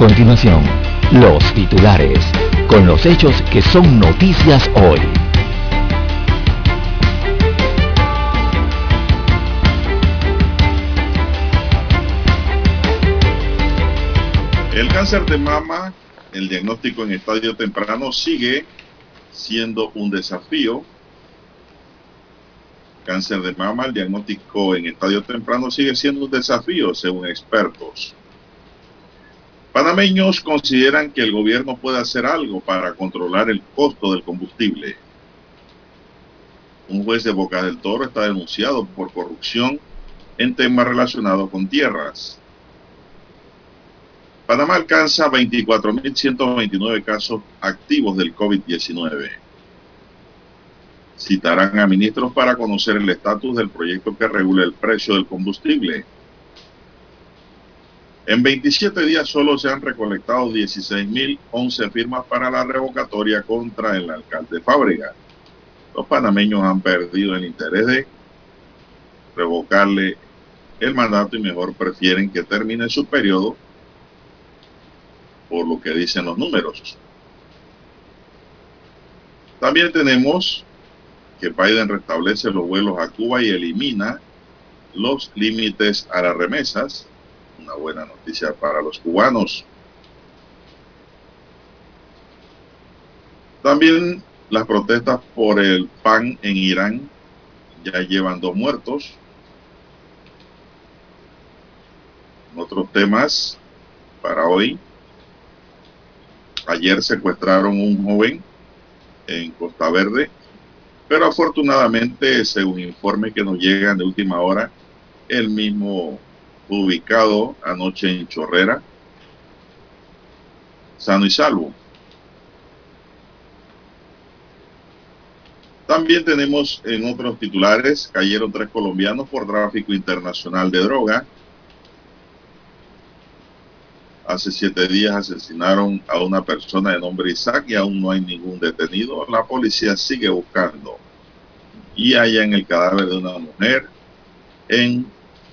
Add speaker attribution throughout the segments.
Speaker 1: Continuación, los titulares, con los hechos que son noticias hoy.
Speaker 2: El cáncer de mama, el diagnóstico en estadio temprano sigue siendo un desafío. Cáncer de mama, el diagnóstico en estadio temprano sigue siendo un desafío, según expertos. Panameños consideran que el gobierno puede hacer algo para controlar el costo del combustible. Un juez de Boca del Toro está denunciado por corrupción en temas relacionados con tierras. Panamá alcanza 24.129 casos activos del COVID-19. Citarán a ministros para conocer el estatus del proyecto que regula el precio del combustible. En 27 días solo se han recolectado 16.011 firmas para la revocatoria contra el alcalde Fábrega. Los panameños han perdido el interés de revocarle el mandato y mejor prefieren que termine su periodo por lo que dicen los números. También tenemos que Biden restablece los vuelos a Cuba y elimina los límites a las remesas. Buena noticia para los cubanos. También las protestas por el PAN en Irán ya llevan dos muertos. Otros temas para hoy, Ayer secuestraron un joven en Costa Verde, pero afortunadamente, según informes que nos llegan de última hora, el mismo ubicado anoche en Chorrera, sano y salvo. También tenemos en otros titulares, cayeron tres colombianos por tráfico internacional de droga. Hace siete días asesinaron a una persona de nombre Isaac y aún no hay ningún detenido. La policía sigue buscando. Y hallan el cadáver de una mujer en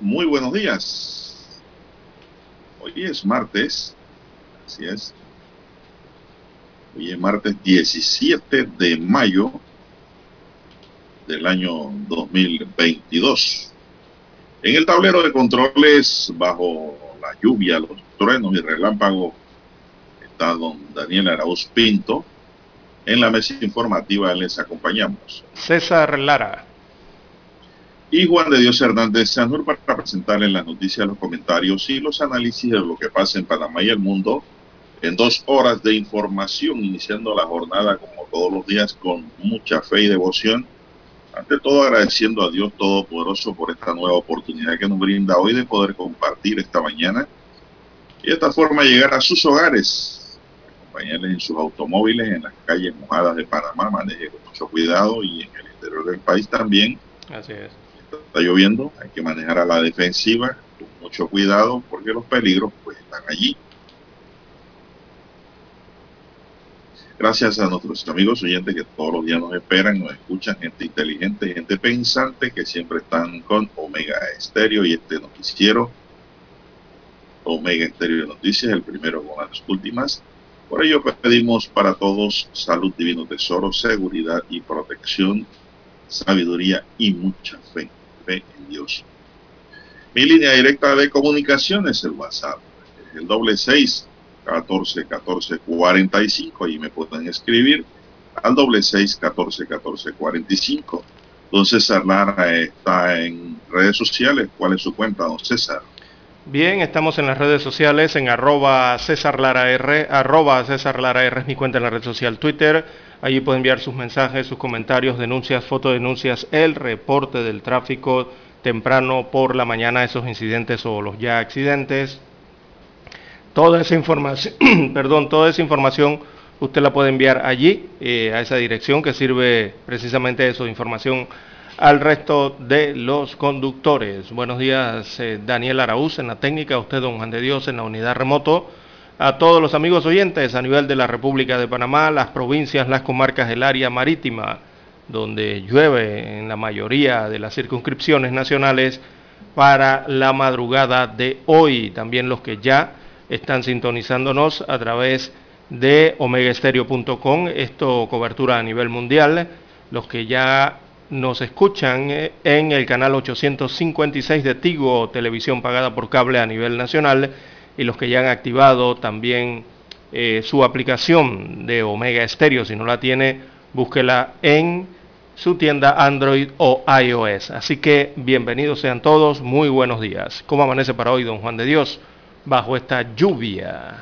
Speaker 2: Muy buenos días. Hoy es martes, así es. Hoy es martes 17 de mayo del año 2022. En el tablero de controles, bajo la lluvia, los truenos y relámpagos, está don Daniel Arauz Pinto. En la mesa informativa les acompañamos.
Speaker 3: César Lara.
Speaker 2: Y Juan de Dios Hernández Sanur para presentarles las noticias, los comentarios y los análisis de lo que pasa en Panamá y el mundo en dos horas de información, iniciando la jornada como todos los días con mucha fe y devoción ante todo agradeciendo a Dios Todopoderoso por esta nueva oportunidad que nos brinda hoy de poder compartir esta mañana y de esta forma llegar a sus hogares, acompañarles en sus automóviles, en las calles mojadas de Panamá, maneje con mucho cuidado y en el interior del país también.
Speaker 4: Así es.
Speaker 2: Está lloviendo, hay que manejar a la defensiva con mucho cuidado porque los peligros pues están allí. Gracias a nuestros amigos oyentes que todos los días nos esperan, nos escuchan, gente inteligente, gente pensante que siempre están con Omega Estéreo y este noticiero Omega Estéreo de Noticias, el primero con las últimas. Por ello pedimos para todos salud, divino tesoro, seguridad y protección, sabiduría y mucha fe, fe en Dios. Mi línea directa de comunicaciones, el WhatsApp, es el doble seis 14 14 45 y me pueden escribir al doble seis 14 14 45. Don César Lara está en redes sociales. ¿Cuál es su cuenta, don César?
Speaker 4: Bien, estamos en las redes sociales en arroba César Lara arroba César Lara es mi cuenta en la red social Twitter. Allí pueden enviar sus mensajes, sus comentarios, denuncias, fotodenuncias, el reporte del tráfico temprano por la mañana, esos incidentes o los ya accidentes, Toda esa información, perdón, toda esa información usted la puede enviar allí, eh, a esa dirección que sirve precisamente de eso, información al resto de los conductores. Buenos días, eh, Daniel Araúz en la técnica, usted, don Juan de Dios, en la unidad remoto. A todos los amigos oyentes a nivel de la República de Panamá, las provincias, las comarcas del área marítima, donde llueve en la mayoría de las circunscripciones nacionales para la madrugada de hoy. También los que ya están sintonizándonos a través de omegaestereo.com, esto cobertura a nivel mundial, los que ya nos escuchan eh, en el canal 856 de Tigo, televisión pagada por cable a nivel nacional, y los que ya han activado también eh, su aplicación de Omega Estéreo, si no la tiene, búsquela en su tienda Android o iOS. Así que bienvenidos sean todos, muy buenos días. ¿Cómo amanece para hoy, don Juan de Dios? bajo esta lluvia?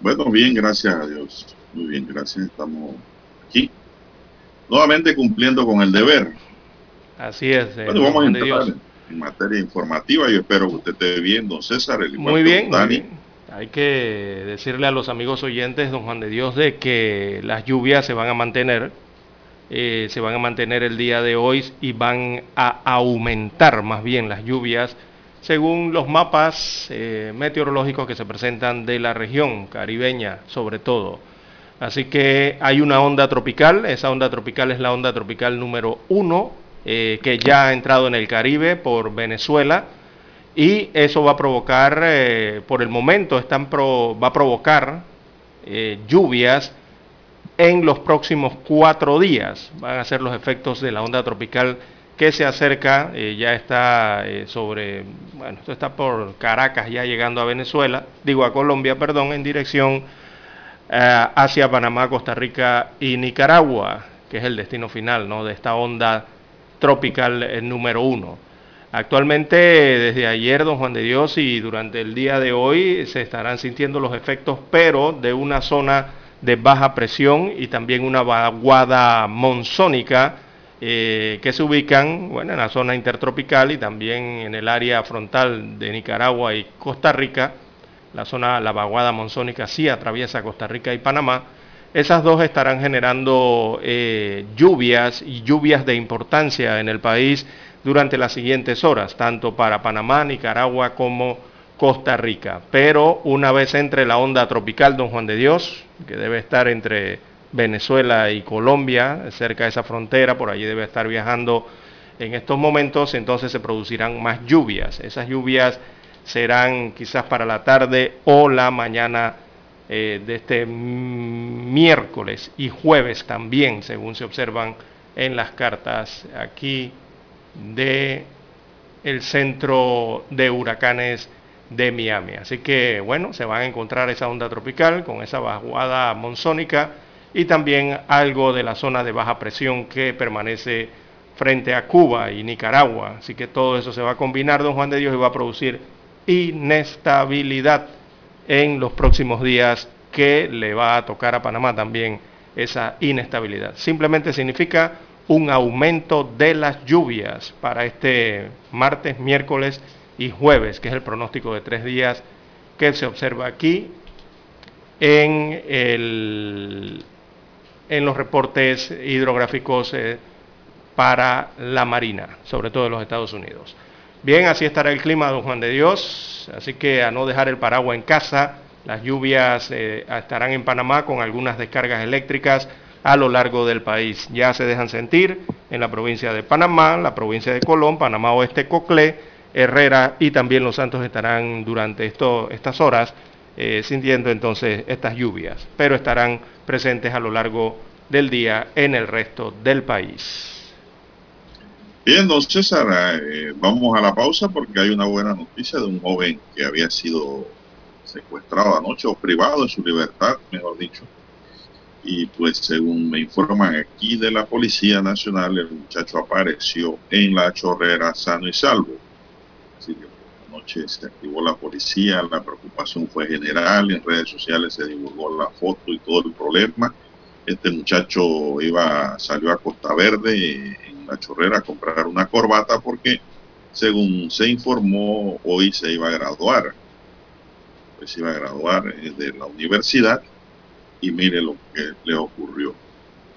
Speaker 2: Bueno, bien, gracias a Dios. Muy bien, gracias. Estamos aquí. Nuevamente cumpliendo con el deber.
Speaker 4: Así es.
Speaker 2: Eh, bueno, vamos a entrar en materia informativa. Yo espero que usted esté bien, don César. El
Speaker 4: muy bien, Dani. Hay que decirle a los amigos oyentes, don Juan de Dios, de que las lluvias se van a mantener. Eh, se van a mantener el día de hoy y van a aumentar más bien las lluvias según los mapas eh, meteorológicos que se presentan de la región caribeña, sobre todo. Así que hay una onda tropical, esa onda tropical es la onda tropical número uno, eh, que ya ha entrado en el Caribe por Venezuela, y eso va a provocar, eh, por el momento, están va a provocar lluvias en los próximos cuatro días. Van a ser los efectos de la onda tropical que se acerca, eh, ya está eh, sobre, bueno, esto está por Caracas, ya llegando a Venezuela, digo a Colombia, perdón, en dirección eh, hacia Panamá, Costa Rica y Nicaragua, que es el destino final ¿no? de esta onda tropical número uno. Actualmente, desde ayer, don Juan de Dios, y durante el día de hoy se estarán sintiendo los efectos, pero de una zona de baja presión y también una vaguada monzónica, eh, que se ubican bueno, en la zona intertropical y también en el área frontal de Nicaragua y Costa Rica. La zona, la vaguada monzónica sí atraviesa Costa Rica y Panamá. Esas dos estarán generando eh, lluvias y lluvias de importancia en el país durante las siguientes horas, tanto para Panamá, Nicaragua como Costa Rica. Pero una vez entre la onda tropical, don Juan de Dios, que debe estar entre Venezuela y Colombia, cerca de esa frontera, por allí debe estar viajando en estos momentos, entonces se producirán más lluvias. Esas lluvias serán quizás para la tarde o la mañana eh, de este miércoles y jueves también, según se observan en las cartas aquí de el centro de huracanes de Miami. Así que bueno, se van a encontrar esa onda tropical con esa vaguada monzónica y también algo de la zona de baja presión que permanece frente a Cuba y Nicaragua. Así que todo eso se va a combinar, don Juan de Dios, y va a producir inestabilidad en los próximos días que le va a tocar a Panamá también esa inestabilidad. Simplemente significa un aumento de las lluvias para este martes, miércoles y jueves, que es el pronóstico de tres días que se observa aquí en, los reportes hidrográficos eh, para la Marina, sobre todo de los Estados Unidos. Bien, así estará el clima, don Juan de Dios, así que a no dejar el paraguas en casa, las lluvias eh, estarán en Panamá con algunas descargas eléctricas a lo largo del país. Ya se dejan sentir en la provincia de Panamá, la provincia de Colón, Panamá Oeste, Coclé, Herrera y también Los Santos estarán durante estas horas eh, sintiendo entonces estas lluvias, pero estarán presentes a lo largo del día en el resto del país.
Speaker 2: Bien, don César, eh, vamos a la pausa porque hay una buena noticia de un joven que había sido secuestrado anoche o privado de su libertad, mejor dicho. Y pues según me informan aquí de la Policía Nacional, el muchacho apareció en la chorrera sano y salvo. Así que por anoche se activó la policía, la preocupación fue general, en redes sociales se divulgó la foto y todo el problema. Este muchacho iba, salió a Costa Verde la chorrera a comprar una corbata porque, según se informó, hoy se iba a graduar. Se iba a graduar eh, de la universidad y mire lo que le ocurrió.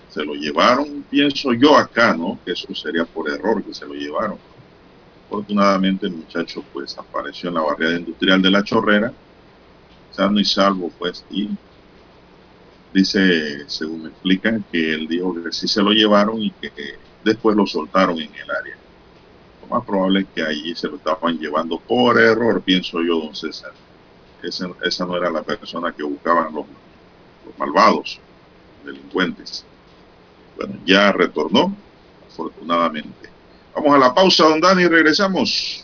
Speaker 2: Se lo llevaron, pienso yo acá, ¿no? Que eso sería por error que se lo llevaron. Afortunadamente el muchacho pues apareció en la barriada industrial de la chorrera, sano y salvo pues, y dice, según me explican, que él dijo que sí se lo llevaron y que después lo soltaron en el área. Lo más probable es que allí se lo estaban llevando por error, pienso yo, don César. Esa, no era la persona que buscaban los, los malvados, delincuentes. Bueno, ya retornó, afortunadamente. Vamos a la pausa, don Dani, y regresamos.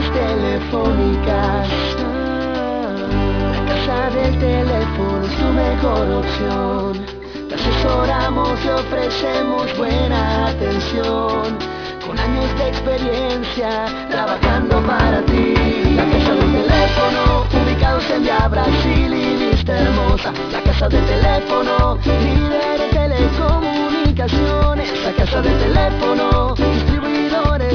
Speaker 5: Telefónicas. La casa del teléfono es tu mejor opción. Te asesoramos y ofrecemos buena atención. Con años de experiencia trabajando para ti. La casa del teléfono, ubicados en Via Brasil y lista hermosa. La casa del teléfono, líder de telecomunicaciones. La casa del teléfono, distribuidores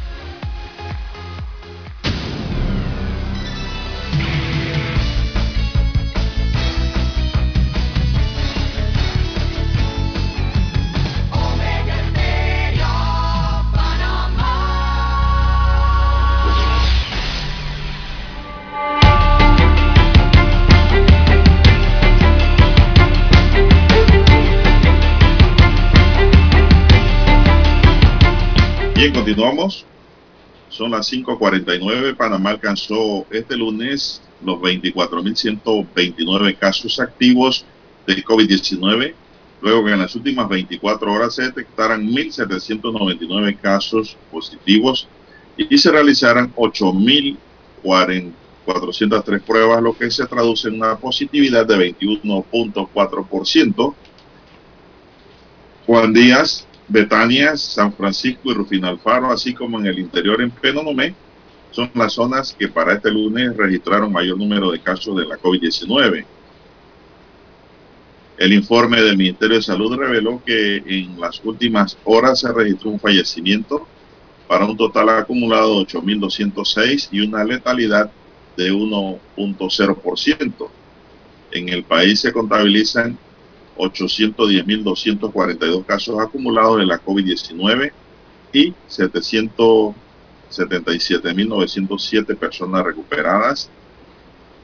Speaker 2: Continuamos. Son las 5.49. Panamá alcanzó este lunes los 24.129 casos activos de COVID-19, luego que en las últimas 24 horas se detectaran 1.799 casos positivos y se realizaran 8.440 403 pruebas, lo que se traduce en una positividad de 21.4%. Juan Díaz, Betania, San Francisco y Rufino Alfaro, así como en el interior en Penonomé, son las zonas que para este lunes registraron mayor número de casos de la COVID-19. El informe del Ministerio de Salud reveló que en las últimas horas se registró un fallecimiento para un total acumulado de 8.206 y una letalidad de 1.0%. En el país se contabilizan 810.242 casos acumulados de la COVID-19 y 777.907 personas recuperadas.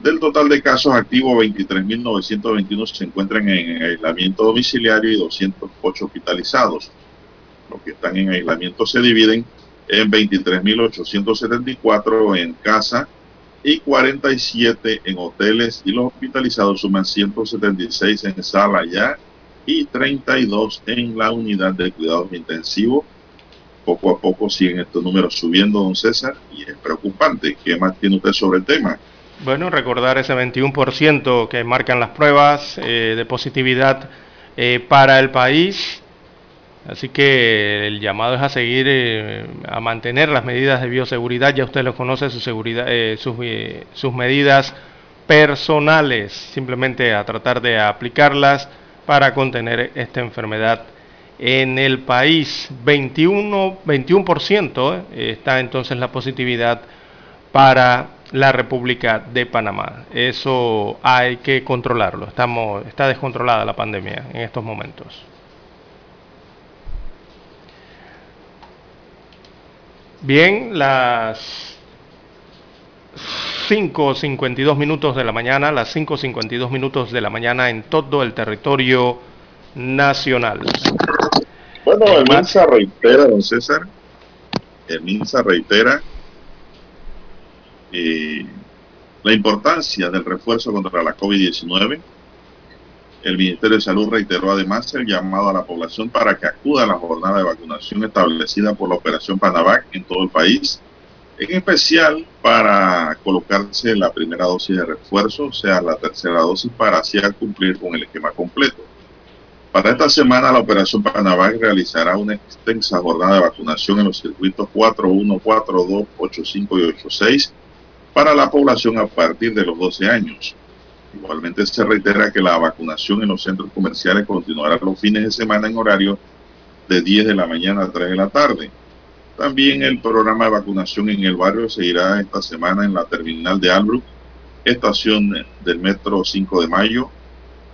Speaker 2: Del total de casos activos, 23.921 se encuentran en aislamiento domiciliario y 208 hospitalizados. Los que están en aislamiento se dividen en 23.874 en casa y 47 en hoteles y los hospitalizados suman 176 en sala ya y 32 en la unidad de cuidados intensivos. Poco a poco siguen estos números subiendo, don César, y es preocupante. ¿Qué más tiene usted sobre el tema?
Speaker 4: Bueno, recordar ese 21% que marcan las pruebas eh, de positividad eh, para el país. Así que el llamado es a seguir, eh, a mantener las medidas de bioseguridad. Ya usted lo conoce, su seguridad, eh, sus, eh, sus medidas personales. Simplemente a tratar de aplicarlas para contener esta enfermedad en el país. 21, 21% está entonces la positividad para la República de Panamá. Eso hay que controlarlo. Estamos, está descontrolada la pandemia en estos momentos. Bien, las 5.52 minutos de la mañana, las 5.52 minutos de la mañana en todo el territorio nacional.
Speaker 2: Bueno, el MINSA reitera, don César, el MINSA reitera eh, la importancia del refuerzo contra la COVID-19 el Ministerio de Salud reiteró además el llamado a la población para que acuda a la jornada de vacunación establecida por la Operación Panavac en todo el país, en especial para colocarse la primera dosis de refuerzo, o sea, la tercera dosis, para así cumplir con el esquema completo. Para esta semana, la Operación Panavac realizará una extensa jornada de vacunación en los circuitos 41, 42, 85 y 86 para la población a partir de los 12 años. Igualmente se reitera que la vacunación en los centros comerciales continuará los fines de semana en horario de 10 de la mañana a 3 de la tarde. También el programa de vacunación en el barrio seguirá esta semana en la terminal de Albrook, estación del metro 5 de Mayo,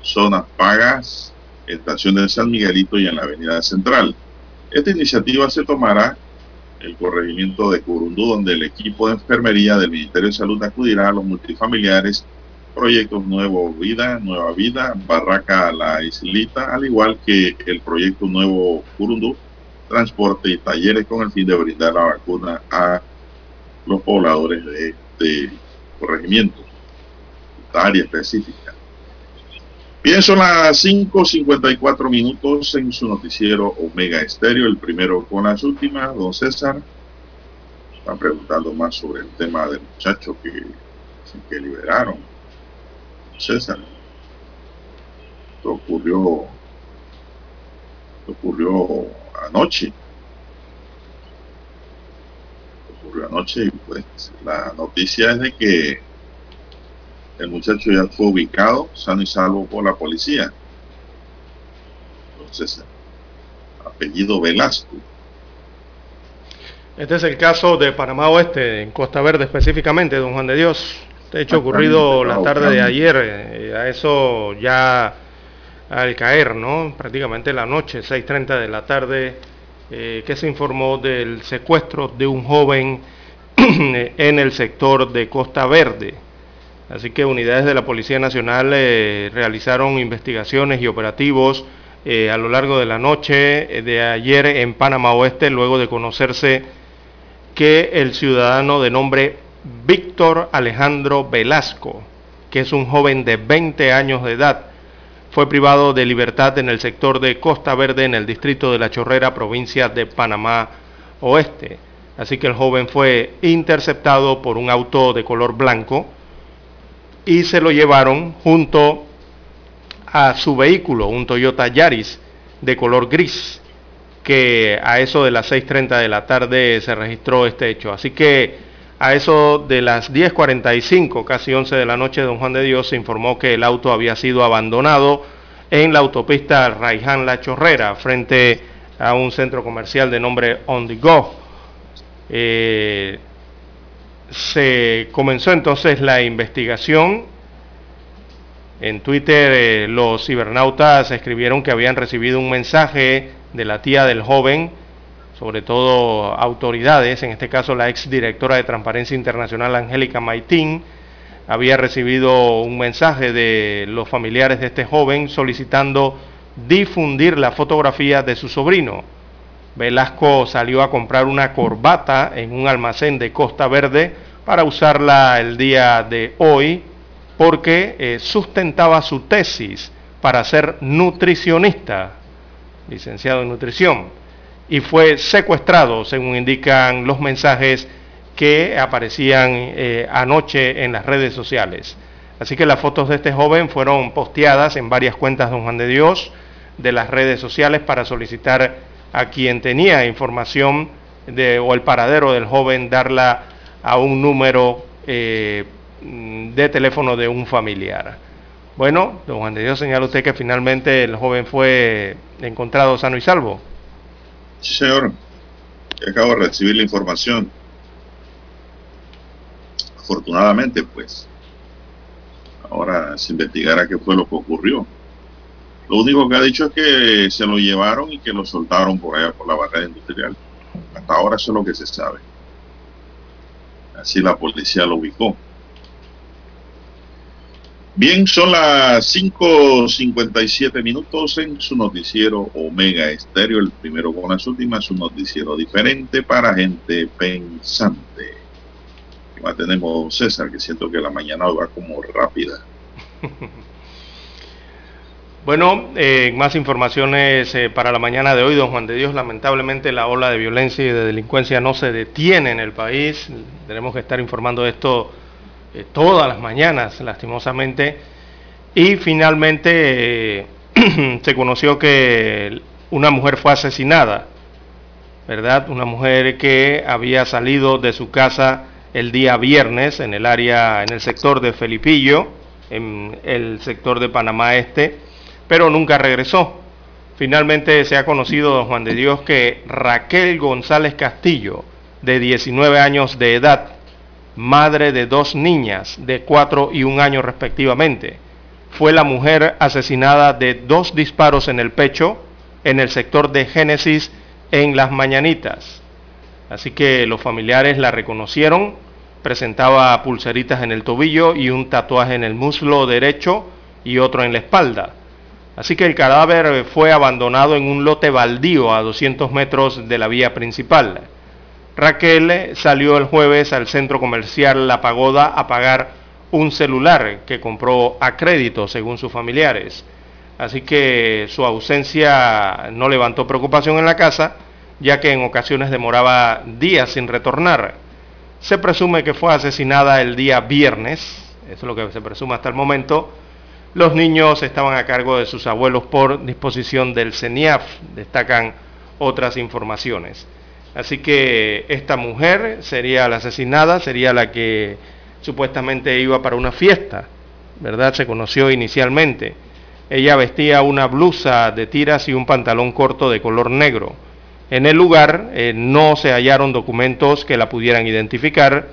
Speaker 2: zonas pagas, estación de San Miguelito y en la avenida central. Esta iniciativa se tomará el corregimiento de Curundú, donde el equipo de enfermería del Ministerio de Salud acudirá a los multifamiliares proyectos Nuevo Vida, Nueva Vida, Barraca La Islita, al igual que el proyecto Nuevo Curundú, transporte y talleres con el fin de brindar la vacuna a los pobladores de este corregimiento, esta área específica. Bien, son las 5.54 minutos en su noticiero Omega Estéreo, el primero con las últimas, don César. Están preguntando más sobre el tema del muchacho que, que liberaron César. Esto ocurrió, ocurrió anoche. Ocurrió anoche y pues la noticia es de que el muchacho ya fue ubicado sano y salvo por la policía. Entonces, apellido Velasco.
Speaker 4: Este es el caso de Panamá Oeste, en Costa Verde específicamente, don Juan de Dios. De hecho, ocurrido la tarde de ayer, eh, a eso ya al caer, ¿no? Prácticamente la noche, 6.30 de la tarde, eh, que se informó del secuestro de un joven en el sector de Costa Verde. Así que unidades de la Policía Nacional eh, realizaron investigaciones y operativos eh, a lo largo de la noche de ayer en Panamá Oeste, luego de conocerse que el ciudadano de nombre Víctor Alejandro Velasco, que es un joven de 20 años de edad, fue privado de libertad en el sector de Costa Verde, en el distrito de La Chorrera, provincia de Panamá Oeste. Así que el joven fue interceptado por un auto de color blanco y se lo llevaron junto a su vehículo, un Toyota Yaris de color gris, que a eso de las 6.30 de la tarde se registró este hecho. Así que a eso de las 10.45, casi 11 de la noche, don Juan de Dios se informó que el auto había sido abandonado en la autopista Raiján La Chorrera, frente a un centro comercial de nombre On The Go. Eh, se comenzó entonces la investigación. En Twitter eh, los cibernautas escribieron que habían recibido un mensaje de la tía del joven, sobre todo autoridades, en este caso la ex directora de Transparencia Internacional Angélica Maitín, había recibido un mensaje de los familiares de este joven solicitando difundir la fotografía de su sobrino. Velasco salió a comprar una corbata en un almacén de Costa Verde para usarla el día de hoy porque eh, sustentaba su tesis para ser nutricionista, licenciado en nutrición, y fue secuestrado, según indican los mensajes que aparecían eh, anoche en las redes sociales. Así que las fotos de este joven fueron posteadas en varias cuentas de Don Juan de Dios de las redes sociales para solicitar a quien tenía información de, o el paradero del joven darla a un número eh, de teléfono de un familiar. Bueno, don Juan de Dios señala usted que finalmente el joven fue encontrado sano y salvo.
Speaker 2: Señor. Acabo de recibir la información. Afortunadamente, pues, ahora se investigará qué fue lo que ocurrió. Lo único que ha dicho es que se lo llevaron y que lo soltaron por allá por la barrera industrial. Hasta ahora eso es lo que se sabe. Así la policía lo ubicó. Bien, son las 5.57 minutos en su noticiero Omega Estéreo, el primero con las últimas, un noticiero diferente para gente pensante. ¿Qué más tenemos, César? Que siento que la mañana va como rápida.
Speaker 4: Bueno, eh, más informaciones eh, para la mañana de hoy, don Juan de Dios. Lamentablemente la ola de violencia y de delincuencia no se detiene en el país. Tenemos que estar informando de esto eh, todas las mañanas, lastimosamente. Y finalmente eh, se conoció que una mujer fue asesinada, ¿verdad? Una mujer que había salido de su casa el día viernes en el área, en el sector de Felipillo, en el sector de Panamá Este pero nunca regresó. Finalmente se ha conocido, don Juan de Dios, que Raquel González Castillo, de 19 años de edad, madre de dos niñas de 4 y 1 año respectivamente, fue la mujer asesinada de dos disparos en el pecho en el sector de Génesis en Las Mañanitas. Así que los familiares la reconocieron, presentaba pulseritas en el tobillo y un tatuaje en el muslo derecho y otro en la espalda. Así que el cadáver fue abandonado en un lote baldío a 200 metros de la vía principal. Raquel salió el jueves al centro comercial La Pagoda a pagar un celular que compró a crédito, según sus familiares. Así que su ausencia no levantó preocupación en la casa, ya que en ocasiones demoraba días sin retornar. Se presume que fue asesinada el día viernes, eso es lo que se presume hasta el momento, los niños estaban a cargo de sus abuelos por disposición del CENIAF, destacan otras informaciones. Así que esta mujer sería la asesinada, sería la que supuestamente iba para una fiesta, ¿verdad? Se conoció inicialmente. Ella vestía una blusa de tiras y un pantalón corto de color negro. En el lugar eh, no se hallaron documentos que la pudieran identificar,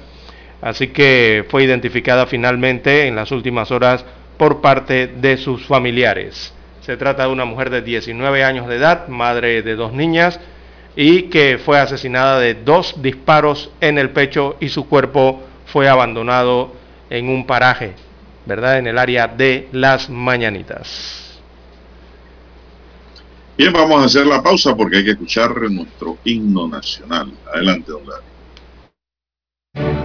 Speaker 4: así que fue identificada finalmente en las últimas horas por parte de sus familiares. Se trata de una mujer de 19 años de edad, madre de dos niñas, y que fue asesinada de dos disparos en el pecho y su cuerpo fue abandonado en un paraje, ¿verdad? En el área de las Mañanitas.
Speaker 2: Bien, vamos a hacer la pausa porque hay que escuchar nuestro himno nacional. Adelante, don Gary.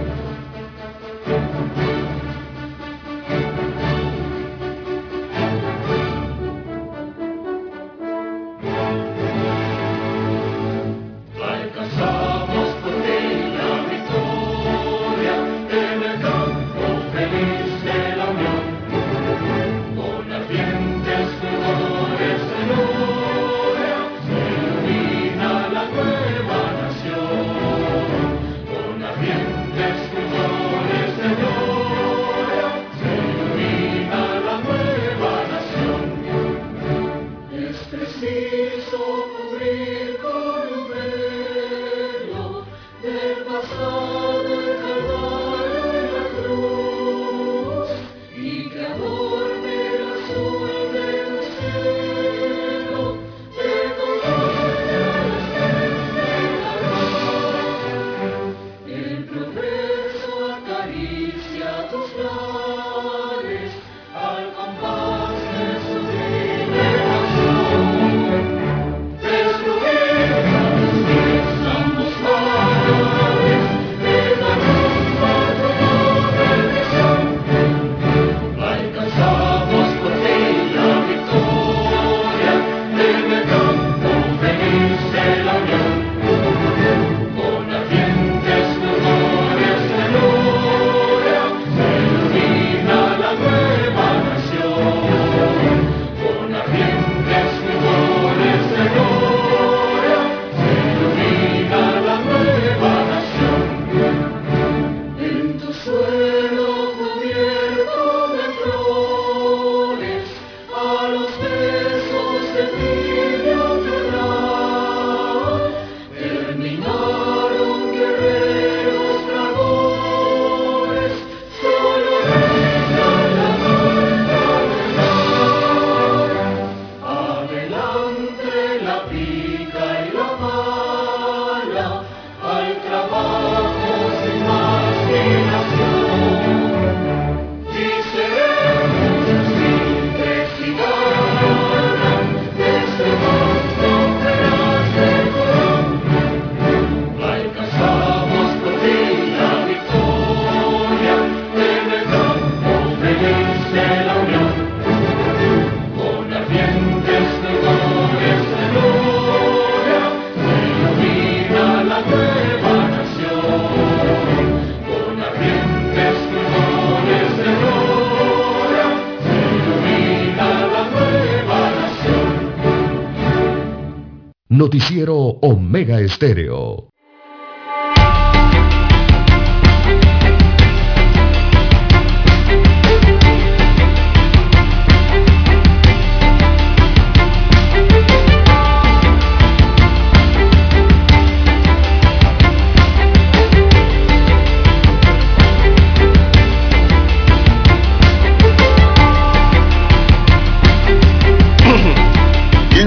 Speaker 6: Noticiero Omega Estéreo.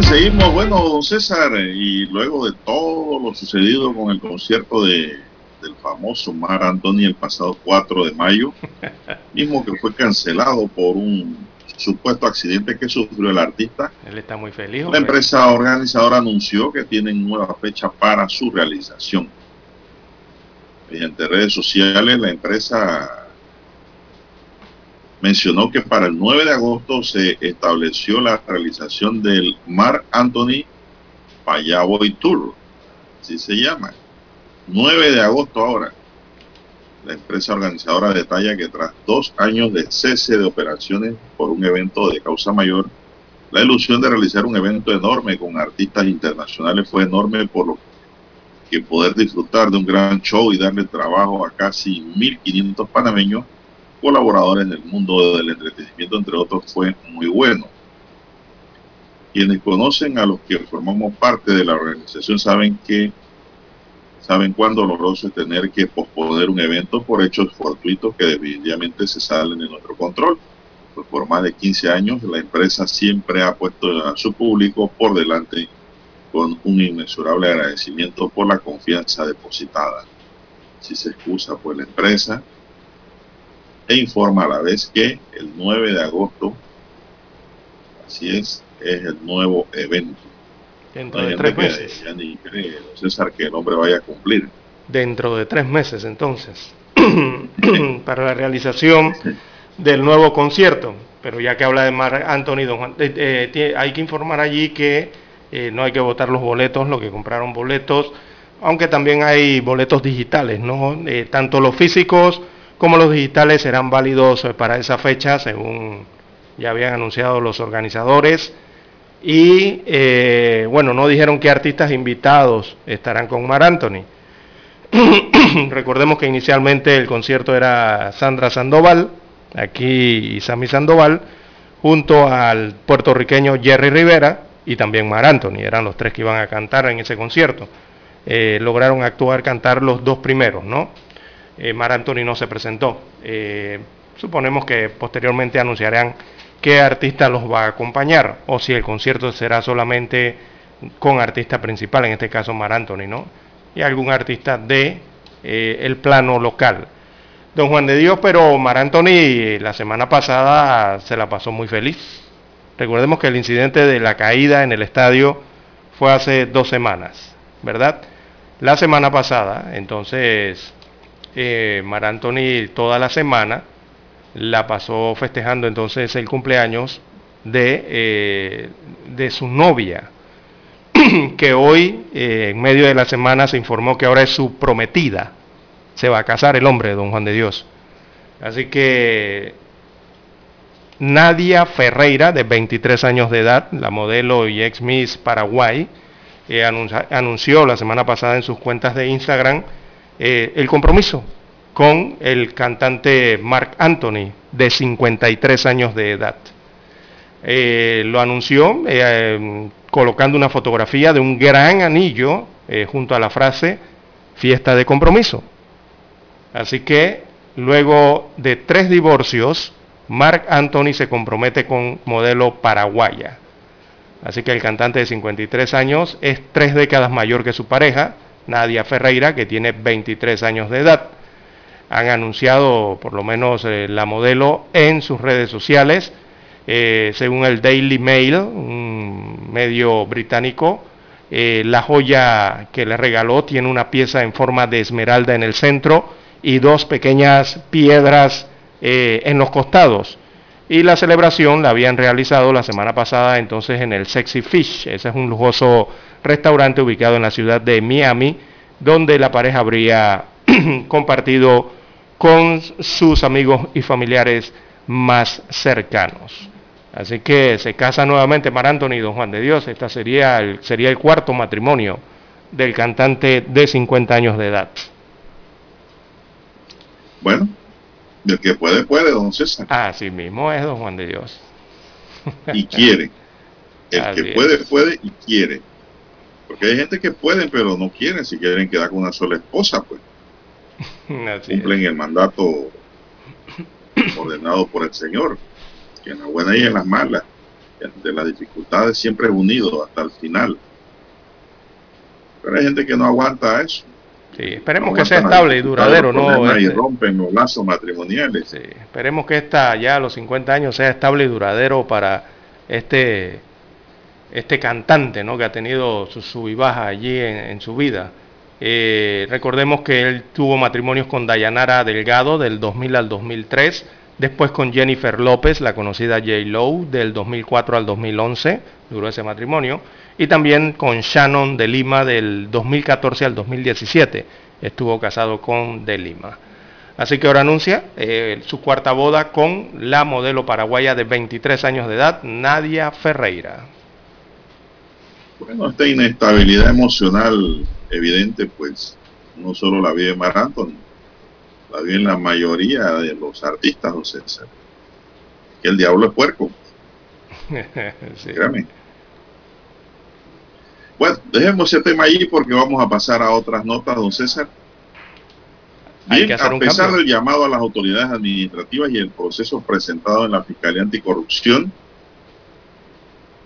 Speaker 2: seguimos, bueno, don César, y luego de todo lo sucedido con el concierto de, del famoso Mar Anthony el pasado 4 de mayo, mismo que fue cancelado por un supuesto accidente que sufrió el artista.
Speaker 4: Él está muy feliz.
Speaker 2: La empresa organizadora anunció que tienen nueva fecha para su realización. Mediante redes sociales, la empresa mencionó que para el 9 de agosto se estableció la realización del Mar Anthony Payaboy Tour, así se llama. 9 de agosto ahora. La empresa organizadora detalla que tras dos años de cese de operaciones por un evento de causa mayor, la ilusión de realizar un evento enorme con artistas internacionales fue enorme por lo que poder disfrutar de un gran show y darle trabajo a casi 1.500 panameños colaboradores en el mundo del entretenimiento, entre otros, fue muy bueno. Quienes conocen a los que formamos parte de la organización saben que saben cuán doloroso es tener que posponer un evento por hechos fortuitos que definitivamente se salen de nuestro control. Pues por más de 15 años la empresa siempre ha puesto a su público por delante con un inmensurable agradecimiento por la confianza depositada. Si se excusa por la empresa, e informa a la vez que el 9 de agosto, así es, es el nuevo evento.
Speaker 4: Dentro de tres meses.
Speaker 2: Ya ni cree, César, que el hombre vaya a cumplir.
Speaker 4: Dentro de tres meses, entonces, para la realización del nuevo concierto. Pero ya que habla de Mar Anthony, don Juan, eh, eh, hay que informar allí que eh, no hay que votar los boletos, lo que compraron boletos, aunque también hay boletos digitales, ¿no? tanto los físicos como los digitales serán válidos para esa fecha, según ya habían anunciado los organizadores. Y eh, bueno, no dijeron qué artistas invitados estarán con Mar Anthony. Recordemos que inicialmente el concierto era Sandra Sandoval, aquí Sammy Sandoval, junto al puertorriqueño Jerry Rivera y también Mar Anthony. Eran los tres que iban a cantar en ese concierto. Eh, lograron actuar, cantar los dos primeros, ¿no? eh, Mar Anthony no se presentó. Suponemos que posteriormente anunciarán qué artista los va a acompañar o si el concierto será solamente con artista principal, en este caso Mar Anthony, ¿no? Y algún artista de eh, el plano local. Don Juan de Dios, pero Mar Anthony la semana pasada se la pasó muy feliz. Recordemos que el incidente de la caída en el estadio fue hace dos semanas, ¿verdad? La semana pasada, entonces eh, Mar Anthony toda la semana la pasó festejando entonces el cumpleaños de, eh, de su novia. que hoy, eh, en medio de la semana, se informó que ahora es su prometida. Se va a casar el hombre, don Juan de Dios. Así que Nadia Ferreira, de 23 años de edad, la modelo y ex Miss Paraguay, eh, anunció la semana pasada en sus cuentas de Instagram el compromiso con el cantante Mark Anthony, de 53 años de edad. Eh, lo anunció colocando una fotografía de un gran anillo junto a la frase fiesta de compromiso. Así que luego de tres divorcios, Mark Anthony se compromete con modelo paraguaya. Así que el cantante de 53 años es tres décadas mayor que su pareja, Nadia Ferreira, que tiene 23 años de edad. Han anunciado, por lo menos eh, la modelo, en sus redes sociales, eh, según el Daily Mail, un medio británico, eh, la joya que le regaló tiene una pieza en forma de esmeralda en el centro y dos pequeñas piedras en los costados. Y la celebración la habían realizado la semana pasada entonces en el Sexy Fish. Ese es un lujoso restaurante ubicado en la ciudad de Miami, donde la pareja habría compartido con sus amigos y familiares más cercanos. Así que se casa nuevamente Mar Anthony y Don Juan de Dios. Esta sería el, sería el cuarto matrimonio del cantante de 50 años de edad.
Speaker 2: Bueno, el que puede, puede, don César.
Speaker 4: Así mismo es, don Juan de Dios.
Speaker 2: Y quiere. El que puede, puede y quiere. Porque hay gente que puede, pero no quieren. Si quieren quedar con una sola esposa, pues. cumplen el mandato ordenado por el Señor. Que en la buena y en las malas, de las dificultades siempre es unido hasta el final. Pero hay gente que no aguanta eso
Speaker 4: esperemos que sea estable y duradero, ¿no?
Speaker 2: Y este rompen los lazos matrimoniales.
Speaker 4: Sí, esperemos que esta ya a los 50 años sea estable y duradero para este este cantante, ¿no? Que ha tenido su sub y baja allí en, su vida. Eh, recordemos que él tuvo matrimonios con Dayanara Delgado del 2000 al 2003, después con Jennifer López, la conocida J. Lowe, del 2004 al 2011, duró ese matrimonio y también con Shannon de Lima del 2014 al 2017. Estuvo casado con de Lima. Así que ahora anuncia eh, su cuarta boda con la modelo paraguaya de 23 años de edad, Nadia Ferreira.
Speaker 2: Bueno, esta inestabilidad emocional evidente, pues no solo la vive Mar Anthony, la vive la mayoría de los artistas, no sé, que el diablo es puerco. sí. Bueno, dejemos ese tema ahí porque vamos a pasar a otras notas, don César. Bien, a pesar del llamado a las autoridades administrativas y el proceso presentado en la Fiscalía Anticorrupción,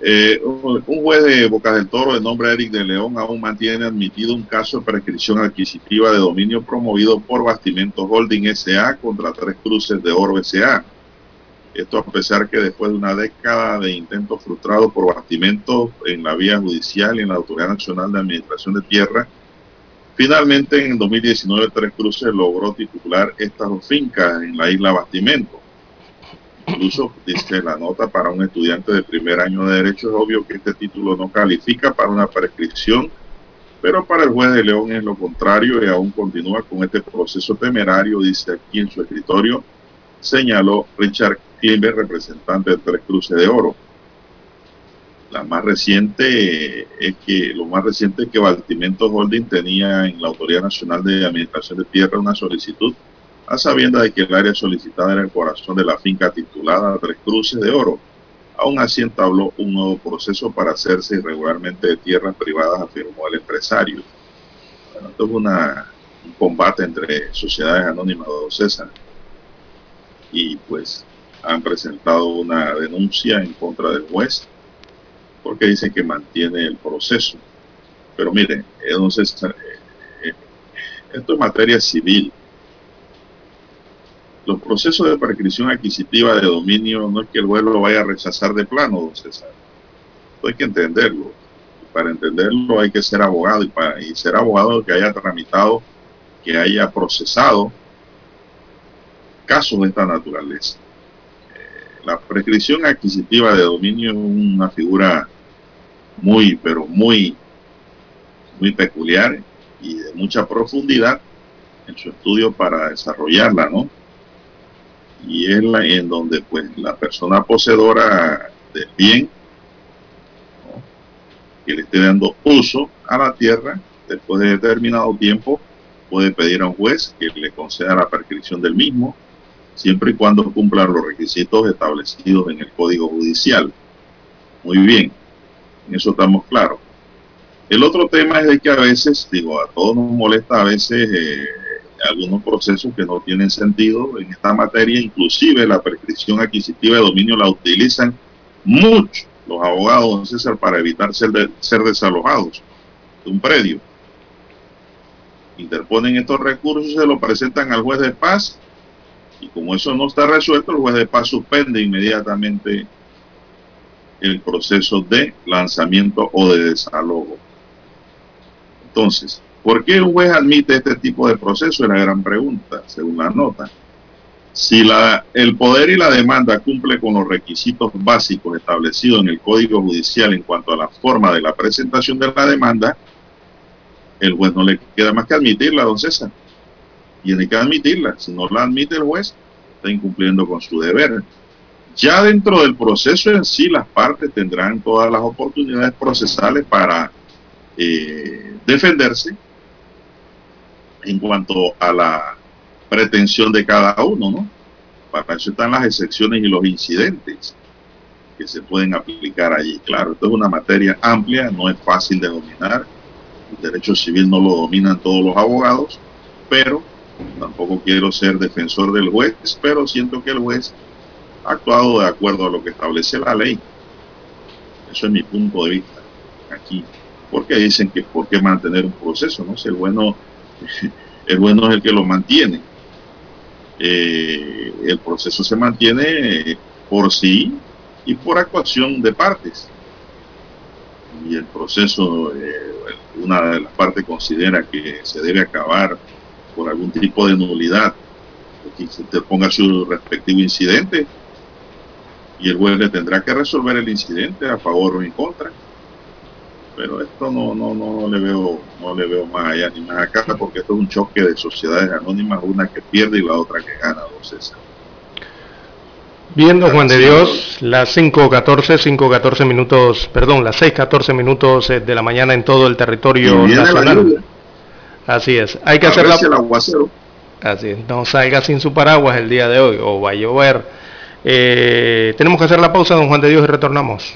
Speaker 2: eh, un juez de Boca del Toro de nombre Eric de León aún mantiene admitido un caso de prescripción adquisitiva de dominio promovido por Bastimentos Holding SA contra tres cruces de Oro SA. Esto a pesar que después de una década de intentos frustrados por bastimentos en la vía judicial y en la Autoridad Nacional de Administración de Tierra, finalmente en 2019 Tres Cruces logró titular estas dos fincas en la isla Bastimento. Incluso dice la nota para un estudiante de primer año de Derecho, es obvio que este título no califica para una prescripción, pero para el juez de León es lo contrario y aún continúa con este proceso temerario, dice aquí en su escritorio, señaló Richard Klimber, representante de Tres Cruces de Oro. La más reciente es que lo más reciente es que Baltimento Holding tenía en la Autoridad Nacional de Administración de Tierra una solicitud a sabienda de que el área solicitada era el corazón de la finca titulada Tres Cruces de Oro. Aún así entabló un nuevo proceso para hacerse irregularmente de tierras privadas, afirmó el empresario. Bueno, esto es una, un combate entre sociedades anónimas, don César y pues han presentado una denuncia en contra del juez porque dicen que mantiene el proceso. Pero mire, entonces, eh, eh, esto es materia civil. Los procesos de prescripción adquisitiva de dominio no es que el juez lo vaya a rechazar de plano, don César. Esto hay que entenderlo. Para entenderlo hay que ser abogado y, para, y ser abogado que haya tramitado, que haya procesado casos de esta naturaleza. Eh, la prescripción adquisitiva de dominio es una figura muy, pero muy muy peculiar y de mucha profundidad en su estudio para desarrollarla, ¿no? Y es la, en donde pues la persona poseedora del bien que le esté dando uso a la tierra después de determinado tiempo puede pedir a un juez que le conceda la prescripción del mismo siempre y cuando cumpla los requisitos establecidos en el Código Judicial. Muy bien, en eso estamos claros. El otro tema es de que a veces, digo, a todos nos molesta a veces eh, algunos procesos que no tienen sentido en esta materia, inclusive la prescripción adquisitiva de dominio la utilizan mucho los abogados, César, para evitar ser, ser desalojados de un predio. Interponen estos recursos, se lo presentan al juez de paz y como eso no está resuelto, el juez de paz suspende inmediatamente el proceso de lanzamiento o de desalojo. Entonces, ¿por qué un juez admite este tipo de proceso? Es la gran pregunta, según la nota. Si la, el poder y la demanda cumple con los requisitos básicos establecidos en el Código Judicial en cuanto a la forma de la presentación de la demanda, el juez no le queda más que admitirla, don César. Tiene que admitirla. Si no la admite el juez, está incumpliendo con su deber. Ya dentro del proceso en sí, las partes tendrán todas las oportunidades procesales para eh, defenderse en cuanto a la pretensión de cada uno, ¿no? Para eso están las excepciones y los incidentes que se pueden aplicar allí. Claro, esto es una materia amplia, no es fácil de dominar. El derecho civil no lo dominan todos los abogados, pero tampoco quiero ser defensor del juez, pero siento que el juez ha actuado de acuerdo a lo que establece la ley. Eso es mi punto de vista aquí. Porque dicen que por qué mantener un proceso, ¿no? Si el bueno, el bueno es el que lo mantiene eh, el proceso se mantiene por sí y por actuación de partes. Y el proceso, eh, una de las partes considera que se debe acabar por algún tipo de nulidad, que se te ponga su respectivo incidente y el juez le tendrá que resolver el incidente a favor o en contra pero esto no, no, no le veo, no le veo más allá ni más acá, porque esto es un choque de sociedades anónimas, una que pierde y la otra que gana, don César.
Speaker 4: Bien, don Juan de Dios, las 5.14, 5.14 minutos, perdón, las 6.14 minutos eh, de la mañana en todo el territorio nacional. Así es, hay que hacer la...
Speaker 2: el aguacero.
Speaker 4: Así es, no salga sin su paraguas el día de hoy o va a llover. Eh, tenemos que hacer la pausa, don Juan de Dios, y retornamos.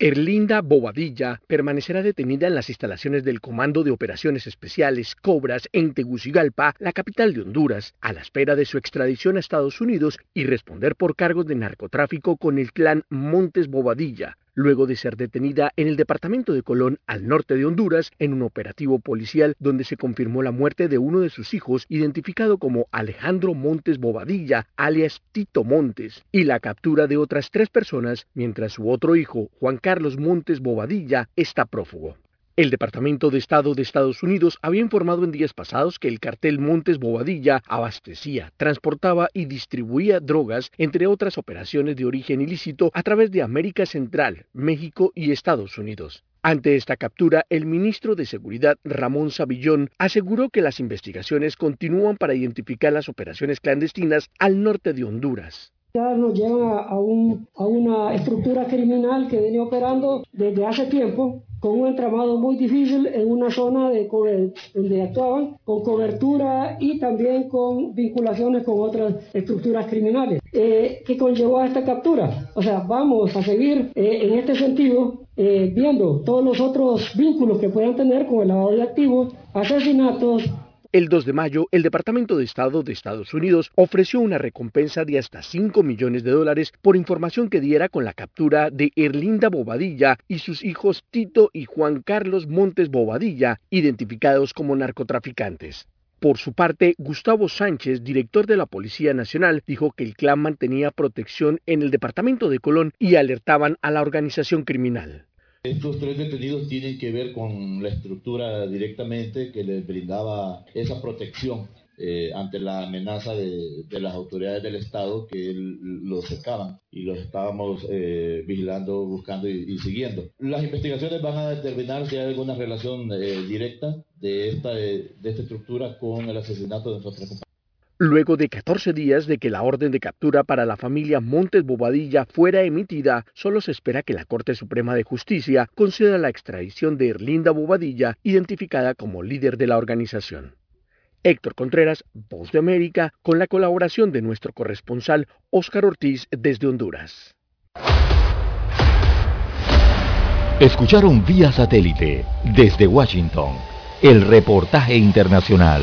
Speaker 7: Erlinda Bobadilla permanecerá detenida en las instalaciones del Comando de Operaciones Especiales Cobras en Tegucigalpa, la capital de Honduras, a la espera de su extradición a Estados Unidos y responder por cargos de narcotráfico con el clan Montes Bobadilla, luego de ser detenida en el departamento de Colón, al norte de Honduras, en un operativo policial donde se confirmó la muerte de uno de sus hijos, identificado como Alejandro Montes Bobadilla, alias Tito Montes, y la captura de otras tres personas, mientras su otro hijo, Juan Carlos Montes Bobadilla, está prófugo. El Departamento de Estado de Estados Unidos había informado en días pasados que el cartel Montes Bobadilla abastecía, transportaba y distribuía drogas, entre otras operaciones de origen ilícito, a través de América Central, México y Estados Unidos. Ante esta captura, el ministro de Seguridad Ramón Savillón aseguró que las investigaciones continúan para identificar las operaciones clandestinas al norte de Honduras
Speaker 8: nos llevan a, una estructura criminal que viene operando desde hace tiempo con un entramado muy difícil en una zona de, donde actuaban con cobertura y también con vinculaciones con otras estructuras criminales. Eh, ¿Qué conllevó a esta captura? O sea, vamos a seguir eh, en este sentido eh, viendo todos los otros vínculos que puedan tener con el lavado de activos, asesinatos,
Speaker 7: El 2 de mayo, el Departamento de Estado de Estados Unidos ofreció una recompensa de hasta 5 millones de dólares por información que diera con la captura de Erlinda Bobadilla y sus hijos Tito y Juan Carlos Montes Bobadilla, identificados como narcotraficantes. Por su parte, Gustavo Sánchez, director de la Policía Nacional, dijo que el clan mantenía protección en el departamento de Colón y alertaban a la organización criminal.
Speaker 9: Estos tres detenidos tienen que ver con la estructura directamente que les brindaba esa protección eh, ante la amenaza de, las autoridades del Estado que los cercaban y los estábamos eh, vigilando, buscando y, siguiendo. Las investigaciones van a determinar si hay alguna relación eh, directa de esta, de esta estructura con el asesinato de nuestros compañeros.
Speaker 7: Luego de 14 días de que la orden de captura para la familia Montes Bobadilla fuera emitida, solo se espera que la Corte Suprema de Justicia conceda la extradición de Erlinda Bobadilla, identificada como líder de la organización. Héctor Contreras, Voz de América, con la colaboración de nuestro corresponsal Óscar Ortiz desde Honduras.
Speaker 1: Escucharon vía satélite desde Washington el reportaje internacional.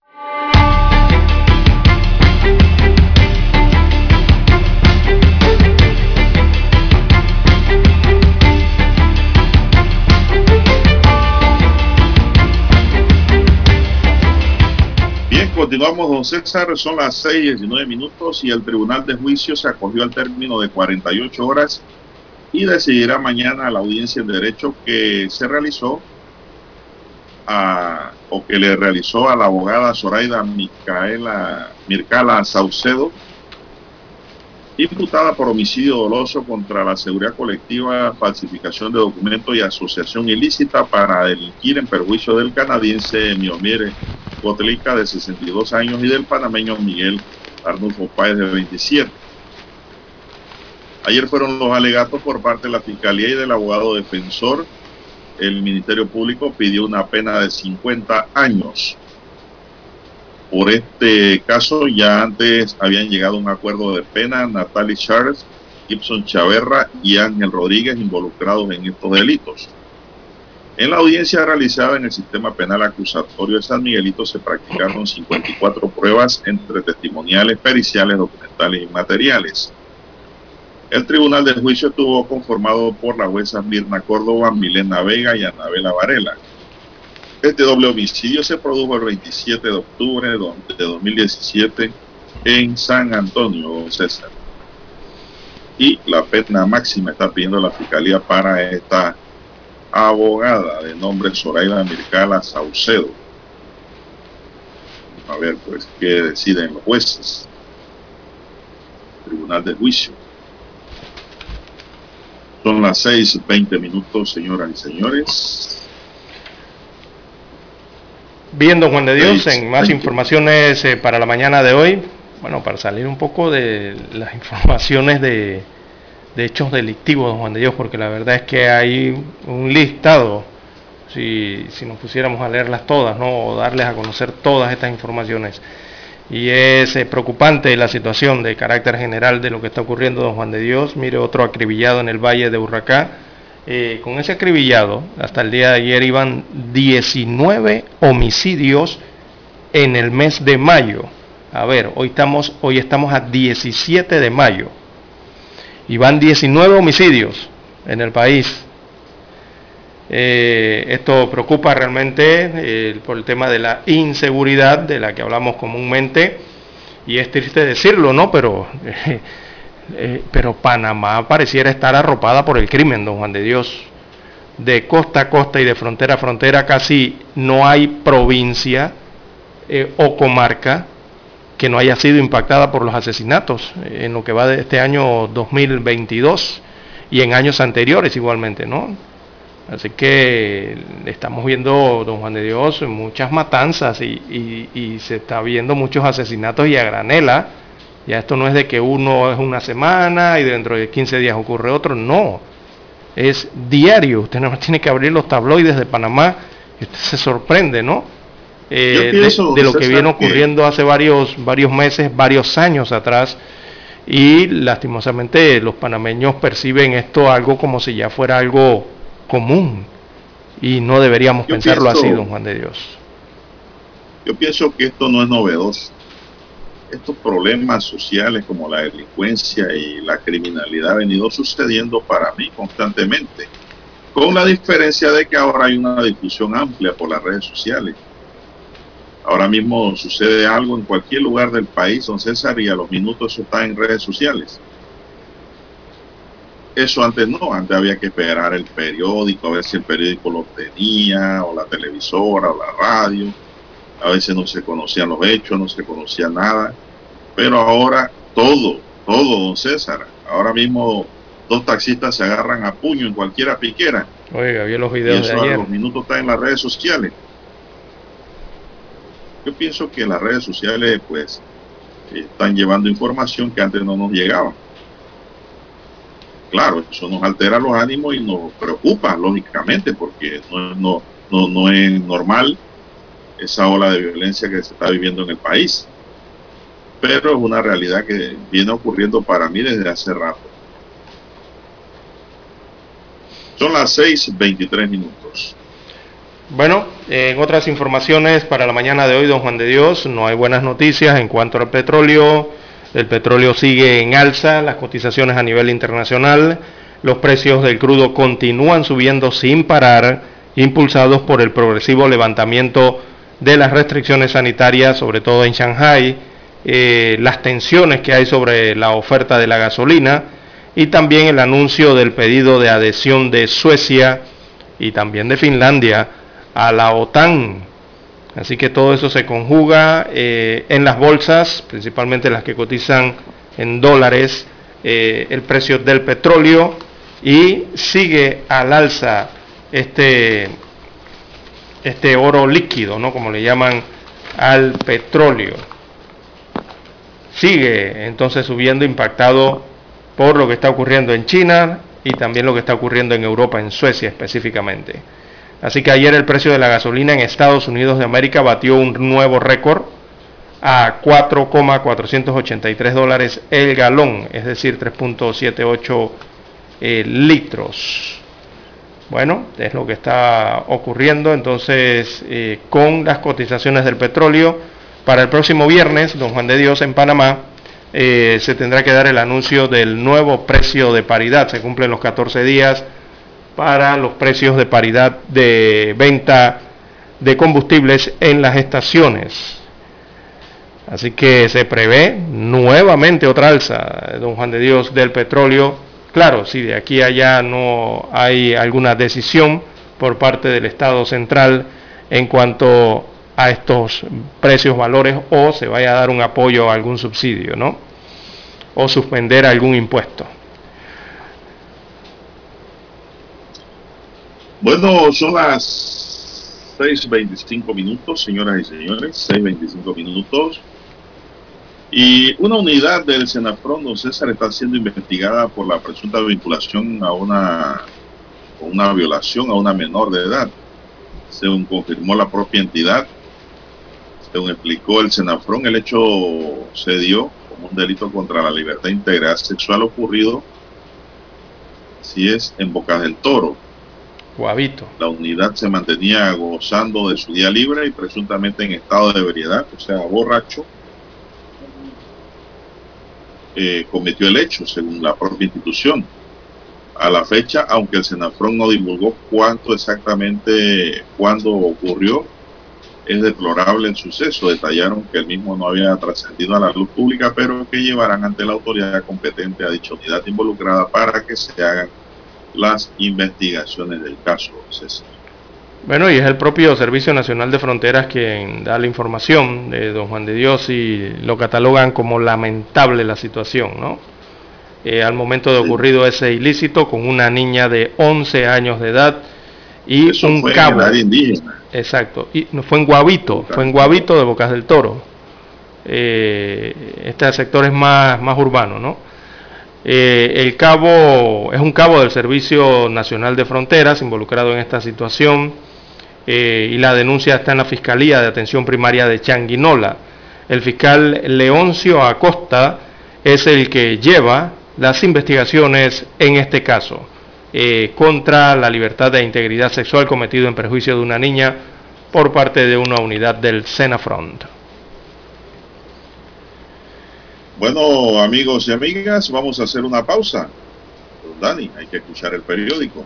Speaker 2: Continuamos, don César. Son las 6 y 19 minutos y el Tribunal de Juicio se acogió al término de 48 horas y decidirá mañana la audiencia en derecho que se realizó a, o que le realizó a la abogada Zoraida Micaela Mircala Saucedo, imputada por homicidio doloso contra la seguridad colectiva, falsificación de documentos y asociación ilícita para delinquir en perjuicio del canadiense Miomire Botelica de 62 años y del panameño Miguel Arnulfo Páez de 27. Ayer fueron los alegatos por parte de la Fiscalía y del abogado defensor. El Ministerio Público pidió una pena de 50 años. Por este caso ya antes habían llegado a un acuerdo de pena Natalie Charles, Gibson Chaverra y Ángel Rodríguez involucrados en estos delitos. En la audiencia realizada en el sistema penal acusatorio de San Miguelito se practicaron 54 pruebas entre testimoniales, periciales, documentales y materiales. El tribunal de juicio estuvo conformado por la jueza Mirna Córdoba, Milena Vega y Anabela Varela. Este doble homicidio se produjo el 27 de octubre de 2017 en San Antonio, César. Y la pena máxima está pidiendo la fiscalía para esta abogada de nombre Zoraida Mircala Saucedo. A ver, pues, qué deciden los jueces. Tribunal de Juicio. Son las seis veinte minutos, señoras y señores.
Speaker 4: Viendo Juan de Dios, en más informaciones eh, para la mañana de hoy, bueno, para salir un poco de las informaciones de, de hechos delictivos, Juan de Dios, porque la verdad es que hay un listado, si, si nos pusiéramos a leerlas todas, ¿no? o darles a conocer todas estas informaciones. Y es eh, preocupante la situación de carácter general de lo que está ocurriendo, don Juan de Dios. Mire, otro acribillado en el Valle de Urracá. Eh, con ese acribillado, hasta el día de ayer iban 19 homicidios en el mes de mayo. A ver, hoy estamos, hoy estamos a 17 de mayo y van 19 homicidios en el país. Eh, esto preocupa realmente eh, por el tema de la inseguridad de la que hablamos comúnmente y es triste decirlo, ¿no? Pero, eh, pero Panamá pareciera estar arropada por el crimen, don Juan de Dios. De costa a costa y de frontera a frontera casi no hay provincia eh, o comarca que no haya sido impactada por los asesinatos en lo que va de este año 2022 y en años anteriores igualmente, ¿no? Así que estamos viendo, don Juan de Dios, muchas matanzas y, se está viendo muchos asesinatos y a granela. Ya esto no es de que uno es una semana y dentro de 15 días ocurre otro, no. Es diario. Usted no tiene que abrir los tabloides de Panamá y usted se sorprende, ¿no? Eh, de, lo que viene ocurriendo hace varios, varios meses, varios años atrás. Y lastimosamente los panameños perciben esto algo como si ya fuera algo común y no deberíamos pensarlo así, don Juan de Dios.
Speaker 2: Yo pienso que esto no es novedoso. Estos problemas sociales como la delincuencia y la criminalidad han venido sucediendo para mí constantemente, con la diferencia de que ahora hay una difusión amplia por las redes sociales. Ahora mismo sucede algo en cualquier lugar del país, don César, y a los minutos eso está en redes sociales. Eso antes no, antes había que esperar el periódico, a ver si el periódico lo tenía, o la televisora, o la radio. A veces no se conocían los hechos, no se conocía nada. Pero ahora todo, todo, don César. Ahora mismo dos taxistas se agarran a puño en cualquiera piquera.
Speaker 4: Oiga, vi los videos
Speaker 2: y eso a los minutos está en las redes sociales. Yo pienso que las redes sociales, pues, están llevando información que antes no nos llegaba claro, eso nos altera los ánimos y nos preocupa, lógicamente, porque no, no, no, no es normal esa ola de violencia que se está viviendo en el país. Pero es una realidad que viene ocurriendo para mí desde hace rato. Son las 6.23 minutos.
Speaker 4: Bueno, en otras informaciones para la mañana de hoy, don Juan de Dios, no hay buenas noticias en cuanto al petróleo. El petróleo sigue en alza, las cotizaciones a nivel internacional, los precios del crudo continúan subiendo sin parar, impulsados por el progresivo levantamiento de las restricciones sanitarias, sobre todo en Shanghai, eh, las tensiones que hay sobre la oferta de la gasolina y también el anuncio del pedido de adhesión de Suecia y también de Finlandia a la OTAN. Así que todo eso se conjuga eh, en las bolsas, principalmente las que cotizan en dólares, eh, el precio del petróleo y sigue al alza este, este oro líquido, ¿no? como le llaman al petróleo. Sigue entonces subiendo impactado por lo que está ocurriendo en China y también lo que está ocurriendo en Europa, en Suecia específicamente. Así que ayer el precio de la gasolina en Estados Unidos de América batió un nuevo récord a 4,483 dólares el galón, es decir, 3.78 eh, litros. Bueno, es lo que está ocurriendo entonces eh, con las cotizaciones del petróleo. Para el próximo viernes, don Juan de Dios en Panamá, eh, se tendrá que dar el anuncio del nuevo precio de paridad. Se cumplen los 14 días para los precios de paridad de venta de combustibles en las estaciones. Así que se prevé nuevamente otra alza, don Juan de Dios, del petróleo. Claro, si de aquí a allá no hay alguna decisión por parte del Estado central en cuanto a estos precios, valores o se vaya a dar un apoyo a algún subsidio, ¿no? O suspender algún impuesto.
Speaker 2: Bueno, son las 6.25 minutos, señoras y señores, 6.25 minutos. Y una unidad del Senafrón, don César, está siendo investigada por la presunta vinculación a una, una violación a una menor de edad. Según confirmó la propia entidad, según explicó el Senafrón, el hecho se dio como un delito contra la libertad integral sexual ocurrido, si es en Bocas del Toro, la unidad se mantenía gozando de su día libre y presuntamente en estado de ebriedad, o sea, borracho. Eh, cometió el hecho, según la propia institución. A la fecha, aunque el Senafrón no divulgó cuánto exactamente, cuándo ocurrió, Es deplorable el suceso. Detallaron que el mismo no había trascendido a la luz pública, pero que llevarán ante la autoridad competente a dicha unidad involucrada para que se hagan las investigaciones del caso,
Speaker 4: Bueno, y es el propio Servicio Nacional de Fronteras quien da la información de don Juan de Dios y lo catalogan como lamentable la situación, ¿no? Eh, al momento de ocurrido ese ilícito con una niña de 11 años de edad y un cabo. Exacto, y fue en Guavito, fue en Guavito de Bocas del Toro. Eh, este sector es más, más urbano, ¿no? Eh, el cabo es un cabo del Servicio Nacional de Fronteras involucrado en esta situación eh, y la denuncia está en la Fiscalía de Atención Primaria de Changuinola. El fiscal Leoncio Acosta es el que lleva las investigaciones en este caso eh, contra la libertad e integridad sexual cometido en perjuicio de una niña por parte de una unidad del Senafront.
Speaker 2: Bueno, amigos y amigas, vamos a hacer una pausa. Dani, hay que escuchar el periódico.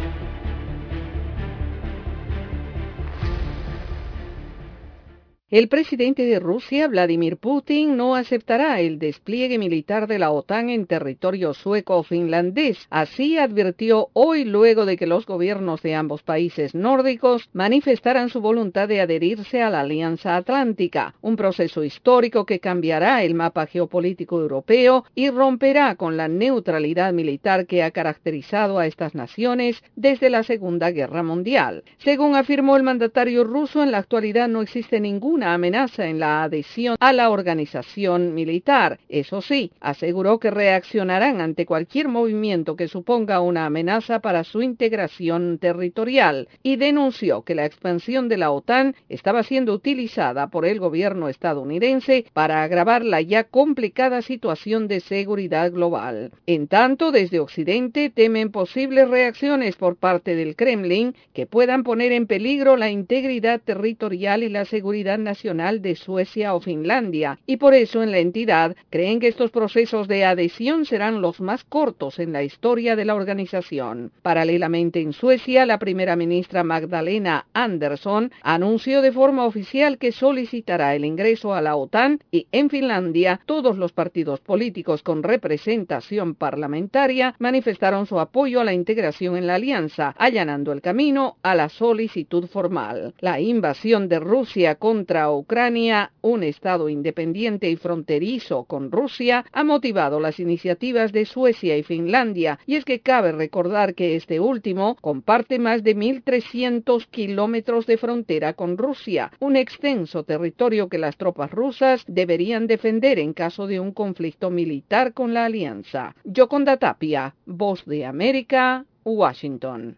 Speaker 10: El presidente de Rusia, Vladimir Putin, no aceptará el despliegue militar de la OTAN en territorio sueco-finlandés. Así advirtió hoy luego de que los gobiernos de ambos países nórdicos manifestaran su voluntad de adherirse a la Alianza Atlántica, un proceso histórico que cambiará el mapa geopolítico europeo y romperá con la neutralidad militar que ha caracterizado a estas naciones desde la Segunda Guerra Mundial. Según afirmó el mandatario ruso, en la actualidad no existe amenaza en la adhesión a la organización militar. Eso sí, aseguró que reaccionarán ante cualquier movimiento que suponga una amenaza para su integración territorial y denunció que la expansión de la OTAN estaba siendo utilizada por el gobierno estadounidense para agravar la ya complicada situación de seguridad global. En tanto, desde Occidente temen posibles reacciones por parte del Kremlin que puedan poner en peligro la integridad territorial y la seguridad nacional Nacional de Suecia o Finlandia, y por eso en la entidad creen que estos procesos de adhesión serán los más cortos en la historia de la organización. Paralelamente en Suecia, la primera ministra Magdalena Andersson anunció de forma oficial que solicitará el ingreso a la OTAN y en Finlandia todos los partidos políticos con representación parlamentaria manifestaron su apoyo a la integración en la alianza, allanando el camino a la solicitud formal. La invasión de Rusia contra Ucrania, un Estado independiente y fronterizo con Rusia, ha motivado las iniciativas de Suecia y Finlandia, y es que cabe recordar que este último comparte más de 1.300 kilómetros de frontera con Rusia, un extenso territorio que las tropas rusas deberían defender en caso de un conflicto militar con la alianza. Yoconda Tapia, Voz de América, Washington.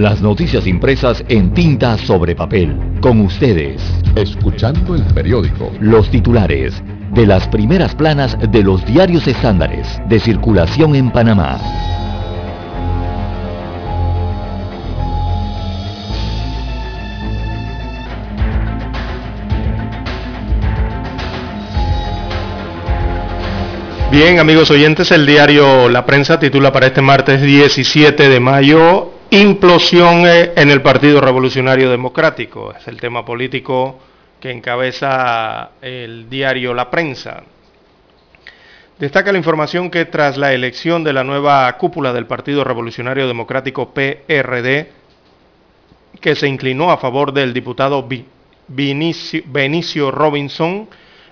Speaker 1: Las noticias impresas en tinta sobre papel. Con ustedes.
Speaker 6: Escuchando el periódico.
Speaker 1: Los titulares de las primeras planas de los diarios estándares de circulación en Panamá.
Speaker 4: Bien, amigos oyentes, el diario La Prensa titula para este martes 17 de mayo Implosión eh, en el Partido Revolucionario Democrático. Es el tema político que encabeza el diario La Prensa. Destaca la información que tras la elección de la nueva cúpula del Partido Revolucionario Democrático PRD, que se inclinó a favor del diputado Benicio Robinson,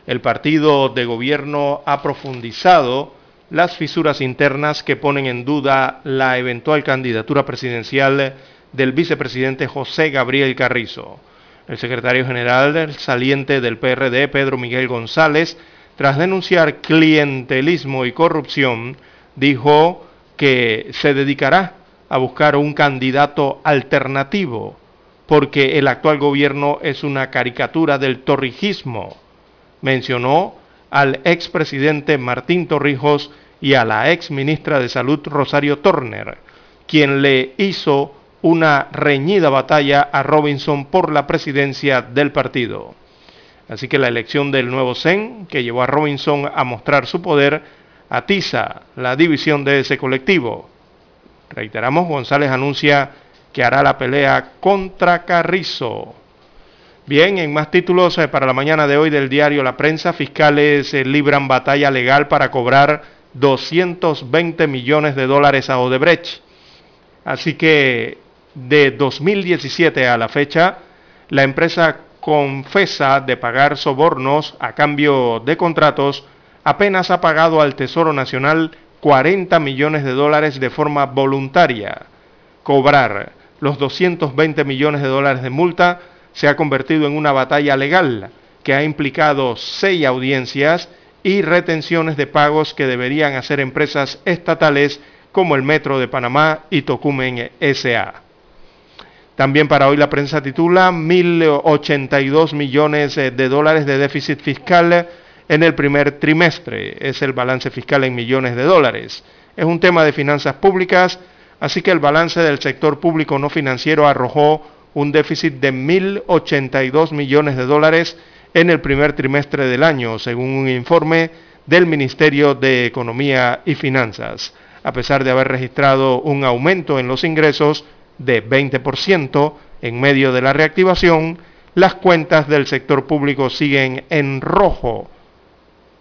Speaker 4: el partido de gobierno ha profundizado las fisuras internas que ponen en duda la eventual candidatura presidencial del vicepresidente José Gabriel Carrizo. El secretario general saliente del PRD, Pedro Miguel González, tras denunciar clientelismo y corrupción, dijo que se dedicará a buscar un candidato alternativo, porque el actual gobierno es una caricatura del torrijismo mencionó al expresidente Martín Torrijos y a la ex ministra de Salud Rosario Turner, quien le hizo una reñida batalla a Robinson por la presidencia del partido. Así que la elección del nuevo CEN, que llevó a Robinson a mostrar su poder, atiza la división de ese colectivo. Reiteramos, González anuncia que hará la pelea contra Carrizo. Bien, en más títulos eh, para la mañana de hoy del diario La Prensa, fiscales eh, libran batalla legal para cobrar 220 millones de dólares a Odebrecht. Así que de 2017 a la fecha, la empresa confesa de pagar sobornos a cambio de contratos, apenas ha pagado al Tesoro Nacional 40 millones de dólares de forma voluntaria. Cobrar los 220 millones de dólares de multa se ha convertido en una batalla legal que ha implicado seis audiencias y retenciones de pagos que deberían hacer empresas estatales como el Metro de Panamá y Tocumen SA. También para hoy la prensa titula 1.082 millones de dólares de déficit fiscal en el primer trimestre. Es el balance fiscal en millones de dólares. Es un tema de finanzas públicas, así que el balance del sector público no financiero arrojó un déficit de 1.082 millones de dólares en el primer trimestre del año, según un informe del Ministerio de Economía y Finanzas, a pesar de haber registrado un aumento en los ingresos de 20% en medio de la reactivación, las cuentas del sector público siguen en rojo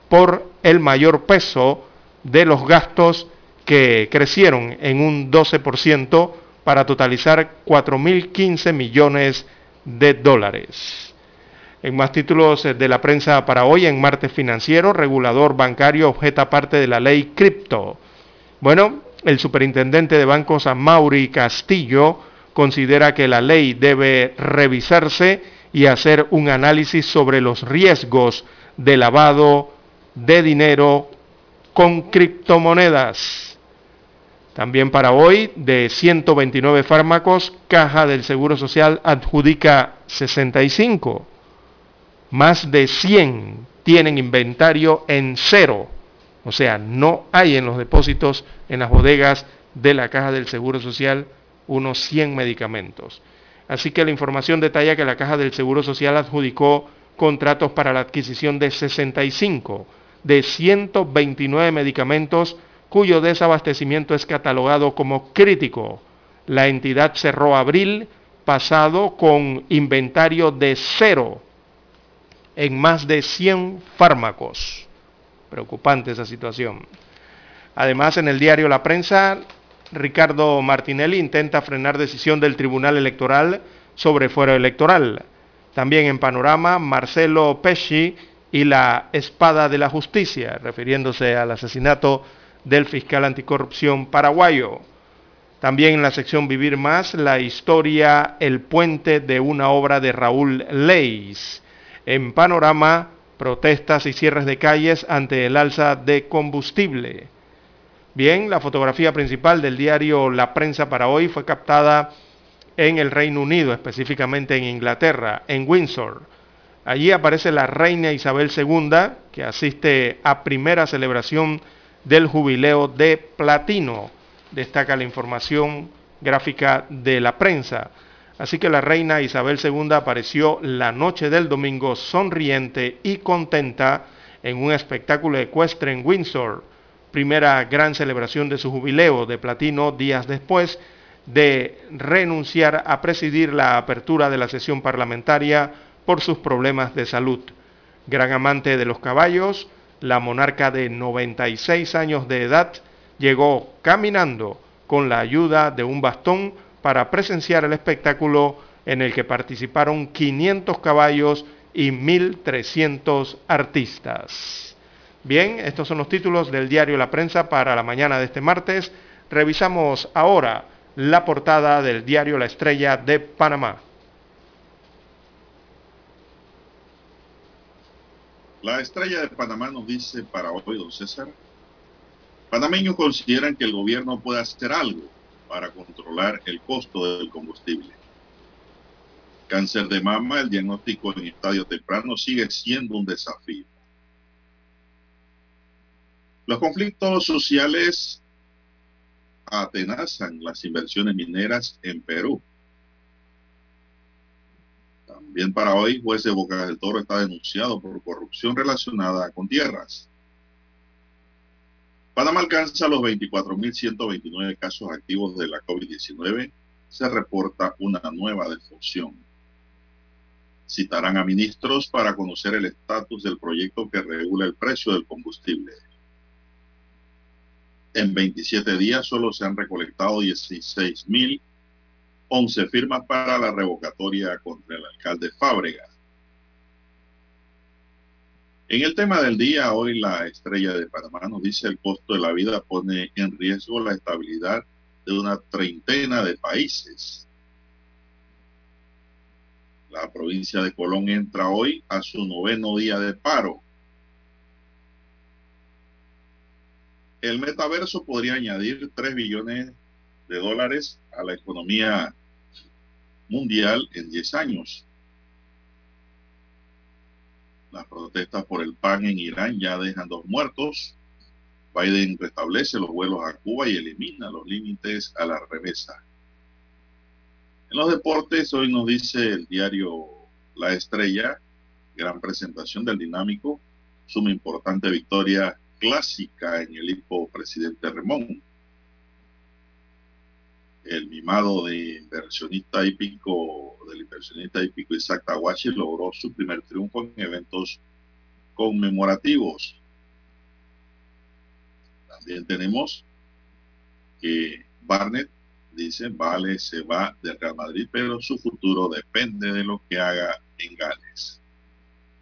Speaker 4: por el mayor peso de los gastos que crecieron en un 12% para totalizar 4.015 millones de dólares. En más títulos de la prensa para hoy, en martes financiero, regulador bancario objeta parte de la ley cripto. Bueno, el superintendente de bancos Mauri Castillo considera que la ley debe revisarse y hacer un análisis sobre los riesgos de lavado de dinero con criptomonedas. También para hoy, de 129 fármacos, Caja del Seguro Social adjudica 65. Más de 100 tienen inventario en cero. O sea, no hay en los depósitos, en las bodegas de la Caja del Seguro Social, unos 100 medicamentos. Así que la información detalla que la Caja del Seguro Social adjudicó contratos para la adquisición de 65 de 129 medicamentos cuyo desabastecimiento es catalogado como crítico. La entidad cerró abril pasado con inventario de cero en más de 100 fármacos. Preocupante esa situación. Además, en el diario La Prensa, Ricardo Martinelli intenta frenar decisión del Tribunal Electoral sobre fuero electoral. También en Panorama, Marcelo Pesci y la espada de la justicia, refiriéndose al asesinato del fiscal anticorrupción paraguayo. También en la sección Vivir Más, la historia El puente de una obra de Raúl Leis. En panorama, protestas y cierres de calles ante el alza de combustible. Bien, la fotografía principal del diario La Prensa para hoy fue captada en el Reino Unido, específicamente en Inglaterra, en Windsor. Allí aparece la reina Isabel II, que asiste a primera celebración del jubileo de platino. Destaca la información gráfica de la prensa. Así que la reina Isabel II apareció la noche del domingo sonriente y contenta en un espectáculo ecuestre en Windsor, primera gran celebración de su jubileo de platino días después de renunciar a presidir la apertura de la sesión parlamentaria por sus problemas de salud. Gran amante de los caballos, la monarca de 96 años de edad llegó caminando con la ayuda de un bastón para presenciar el espectáculo en el que participaron 500 caballos y 1.300 artistas. Bien, estos son los títulos del diario La Prensa para la mañana de este martes. Revisamos ahora la portada del diario La Estrella de Panamá.
Speaker 2: La Estrella de Panamá nos dice para hoy, don César, panameños consideran que el gobierno puede hacer algo para controlar el costo del combustible. Cáncer de mama, el diagnóstico en estadio temprano sigue siendo un desafío. Los conflictos sociales atenazan las inversiones mineras en Perú. También para hoy, juez de Boca del Toro está denunciado por corrupción relacionada con tierras. Panamá alcanza los 24.129 casos activos de la COVID-19. Se reporta una nueva defunción. Citarán a ministros para conocer el estatus del proyecto que regula el precio del combustible. En 27 días solo se han recolectado 16.011 firmas para la revocatoria contra el alcalde Fábrega. En el tema del día, hoy la estrella de Panamá nos dice el costo de la vida pone en riesgo la estabilidad de una treintena de países. La provincia de Colón entra hoy a su noveno día de paro. El metaverso podría añadir 3 billones de dólares a la economía mundial en 10 años. Las protestas por el PAN en Irán ya dejan dos muertos. Biden restablece los vuelos a Cuba y elimina los límites a la remesa. En los deportes, hoy nos dice el diario La Estrella, gran presentación del dinámico, suma importante victoria clásica en el hipo presidente Remón. El mimado de inversionista hípico, del inversionista hípico Isaac Tawashi logró su primer triunfo en eventos conmemorativos. También tenemos que Barnett dice, Vale se va de Real Madrid, pero su futuro depende de lo que haga en Gales.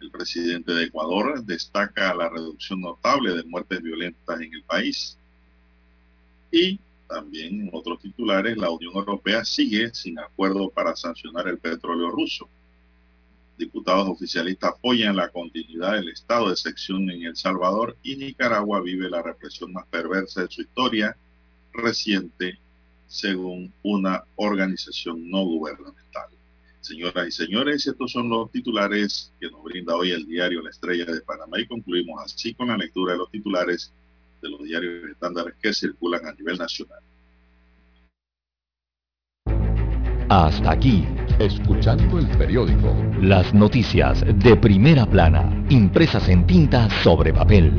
Speaker 2: El presidente de Ecuador destaca la reducción notable de muertes violentas en el país. Y también en otros titulares, la Unión Europea sigue sin acuerdo para sancionar el petróleo ruso. Diputados oficialistas apoyan la continuidad del estado de sección en El Salvador y Nicaragua vive la represión más perversa de su historia reciente, según una organización no gubernamental. Señoras y señores, estos son los titulares que nos brinda hoy el diario La Estrella de Panamá y concluimos así con la lectura de los titulares de los diarios estándares que circulan a nivel nacional.
Speaker 1: Hasta aquí, escuchando el periódico. Las noticias de primera plana, impresas en tinta sobre papel.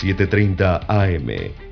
Speaker 6: 7.30 AM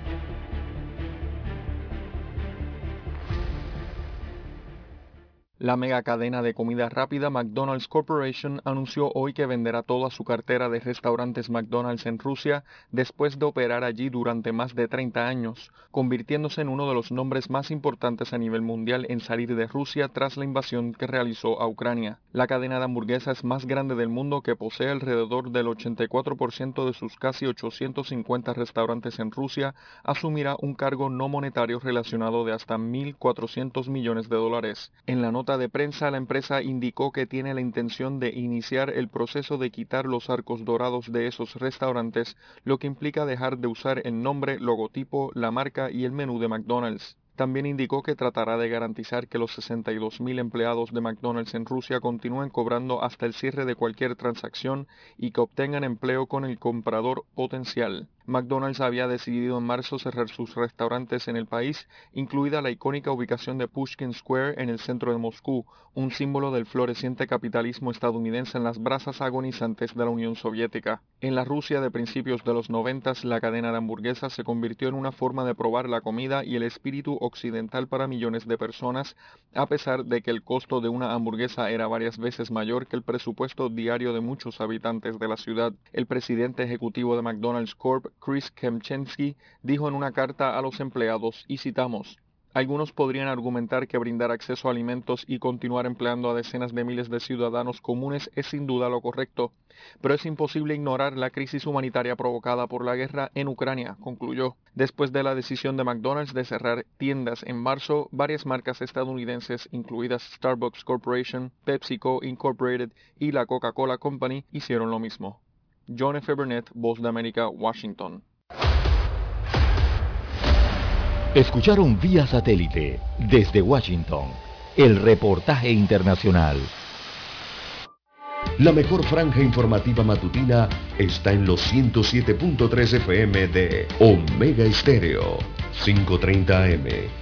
Speaker 11: La mega cadena de comida rápida McDonald's Corporation anunció hoy que venderá toda su cartera de restaurantes McDonald's en Rusia después de operar allí durante más de 30 años, convirtiéndose en uno de los nombres más importantes a nivel mundial en salir de Rusia tras la invasión que realizó a Ucrania. La cadena de hamburguesas más grande del mundo que posee alrededor del 84% de sus casi 850 restaurantes en Rusia asumirá un cargo no monetario relacionado de hasta 1.400 millones de dólares. En la nota de prensa, la empresa indicó que tiene la intención de iniciar el proceso de quitar los arcos dorados de esos restaurantes, lo que implica dejar de usar el nombre, logotipo, la marca y el menú de McDonald's. También indicó que tratará de garantizar que los 62.000 empleados de McDonald's en Rusia continúen cobrando hasta el cierre de cualquier transacción y que obtengan empleo con el comprador potencial. McDonald's había decidido en marzo cerrar sus restaurantes en el país, incluida la icónica ubicación de Pushkin Square en el centro de Moscú, un símbolo del floreciente capitalismo estadounidense en las brasas agonizantes de la Unión Soviética. En la Rusia de principios de los noventas, la cadena de hamburguesas se convirtió en una forma de probar la comida y el espíritu occidental para millones de personas, a pesar de que el costo de una hamburguesa era varias veces mayor que el presupuesto diario de muchos habitantes de la ciudad. El presidente ejecutivo de McDonald's Corp, Chris Kemchensky dijo en una carta a los empleados, y citamos, algunos podrían argumentar que brindar acceso a alimentos y continuar empleando a decenas de miles de ciudadanos comunes es sin duda lo correcto, pero es imposible ignorar la crisis humanitaria provocada por la guerra en Ucrania, concluyó. Después de la decisión de McDonald's de cerrar tiendas en marzo, varias marcas estadounidenses, incluidas Starbucks Corporation, PepsiCo Incorporated y la Coca-Cola Company, hicieron lo mismo. John F. Burnett, Voz de América, Washington.
Speaker 1: Escucharon vía satélite desde Washington el reportaje internacional.
Speaker 6: La mejor franja informativa matutina está en los 107.3 FM de Omega Estéreo, 530 AM.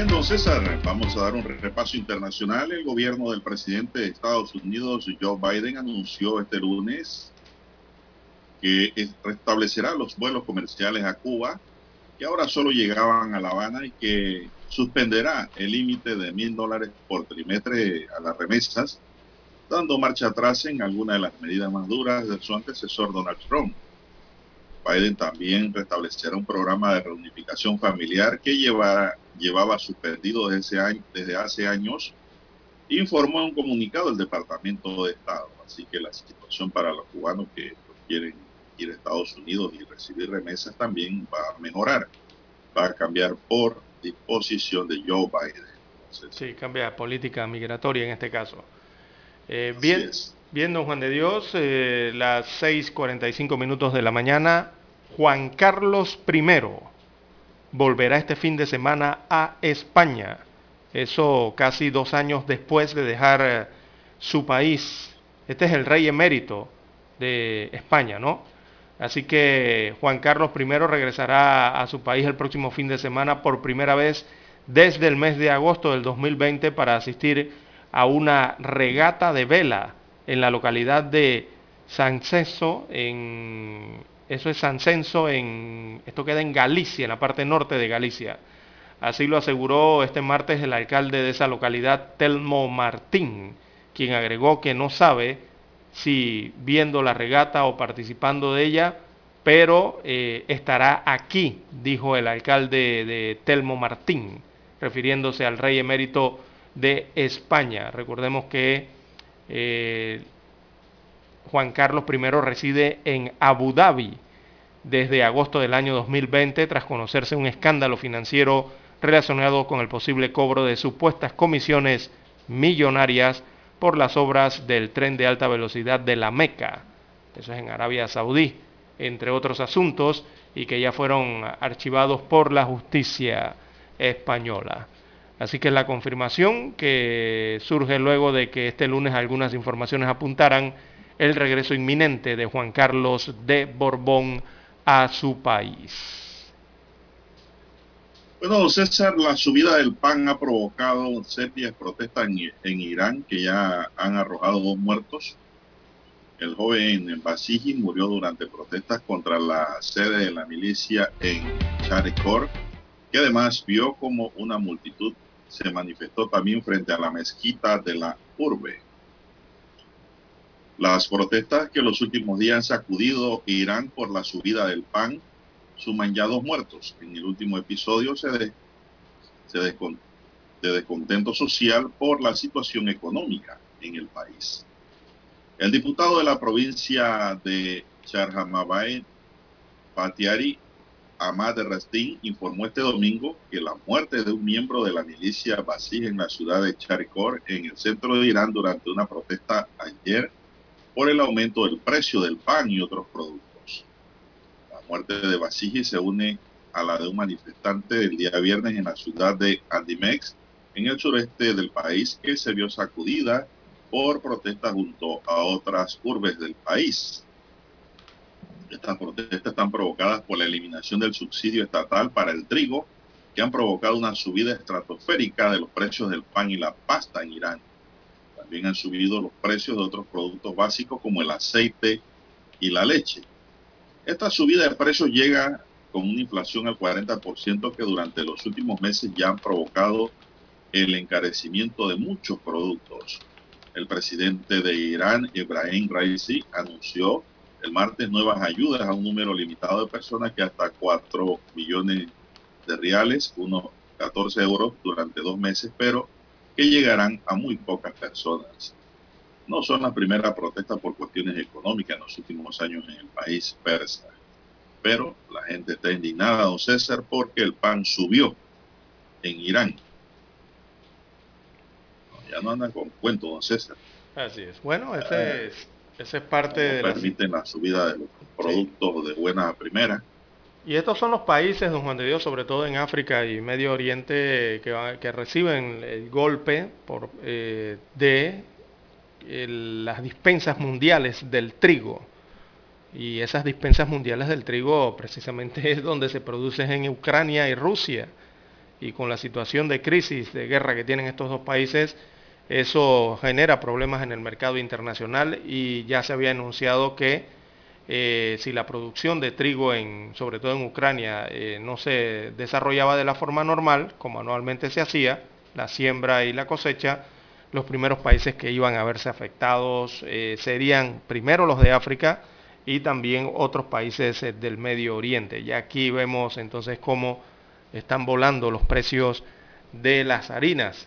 Speaker 2: Bien, don César, vamos a dar un repaso internacional. El gobierno del presidente de Estados Unidos, Joe Biden, anunció este lunes que restablecerá los vuelos comerciales a Cuba, que ahora solo llegaban a La Habana y que suspenderá el límite de mil dólares por trimestre a las remesas, dando marcha atrás en algunas de las medidas más duras de su antecesor Donald Trump. Biden también restablecerá un programa de reunificación familiar que llevara, llevaba suspendido desde, año, desde hace años, informó en un comunicado el Departamento de Estado. Así que la situación para los cubanos que quieren ir a Estados Unidos y recibir remesas también va a mejorar, va a cambiar por disposición de Joe Biden.
Speaker 4: Entonces, sí, cambia política migratoria en este caso. Eh, bien, bien, don Juan de Dios, eh, las 6.45 minutos de la mañana, Juan Carlos I volverá este fin de semana a España. Eso casi dos años después de dejar eh, su país. Este es el rey emérito de España, ¿no? Así que Juan Carlos I regresará a su país el próximo fin de semana por primera vez desde el mes de agosto del 2020 para asistir a una regata de vela en la localidad de San Censo, en, eso es San Censo, en, esto queda en Galicia, en la parte norte de Galicia. Así lo aseguró este martes el alcalde de esa localidad, Telmo Martín, quien agregó que no sabe si viendo la regata o participando de ella, pero eh, estará aquí, dijo el alcalde de Telmo Martín, refiriéndose al rey emérito de España. Recordemos que eh, Juan Carlos I reside en Abu Dhabi desde agosto del año 2020 tras conocerse un escándalo financiero relacionado con el posible cobro de supuestas comisiones millonarias por las obras del tren de alta velocidad de la Meca, eso es en Arabia Saudí, entre otros asuntos, y que ya fueron archivados por la justicia española. Así que la confirmación que surge luego de que este lunes algunas informaciones apuntaran el regreso inminente de Juan Carlos de Borbón a su país.
Speaker 2: Bueno, César, la subida del pan ha provocado serias protestas en, Irán que ya han arrojado dos muertos. El joven Basiji murió durante protestas contra la sede de la milicia en Charikor, que además vio como una multitud se manifestó también frente a la mezquita de la urbe. Las protestas que los últimos días han sacudido Irán por la subida del pan suman ya dos muertos. En el último episodio se, de, de descontento social por la situación económica en el país. El diputado de la provincia de Charhamabay, Patiari Ahmad Rastin, informó este domingo que la muerte de un miembro de la milicia Basij en la ciudad de Charikor, en el centro de Irán, durante una protesta ayer, por el aumento del precio del pan y otros productos. La muerte de Basiji se une a la de un manifestante el día viernes en la ciudad de Andimex, en el sureste del país, que se vio sacudida por protestas junto a otras urbes del país. Estas protestas están provocadas por la eliminación del subsidio estatal para el trigo, que han provocado una subida estratosférica de los precios del pan y la pasta en Irán. También han subido los precios de otros productos básicos como el aceite y la leche. Esta subida de precios llega con una inflación al 40% que durante los últimos meses ya han provocado el encarecimiento de muchos productos. El presidente de Irán, Ibrahim Raisi, anunció el martes nuevas ayudas a un número limitado de personas que hasta 4 millones de reales, unos 14 euros durante dos meses, pero que llegarán a muy pocas personas. No son las primeras protestas por cuestiones económicas en los últimos años en el país persa. Pero la gente está indignada, don César, porque el pan subió en Irán. ya no andan con cuento, don César.
Speaker 4: Así es. Bueno, ese es, ese es parte de...
Speaker 2: Permiten la subida de los productos de buena primera
Speaker 4: y estos son los países, don Juan de Dios, sobre todo en África y Medio Oriente, que, reciben el golpe eh, de las dispensas mundiales del trigo. Y esas dispensas mundiales del trigo precisamente es donde se producen en Ucrania y Rusia. Y con la situación de crisis, de guerra que tienen estos dos países, eso genera problemas en el mercado internacional y ya se había anunciado que eh, si la producción de trigo, en, sobre todo en Ucrania, eh, no se desarrollaba de la forma normal, como anualmente se hacía, la siembra y la cosecha, los primeros países que iban a verse afectados eh, serían primero los de África y también otros países del Medio Oriente. Y aquí vemos entonces cómo están volando los precios de las harinas,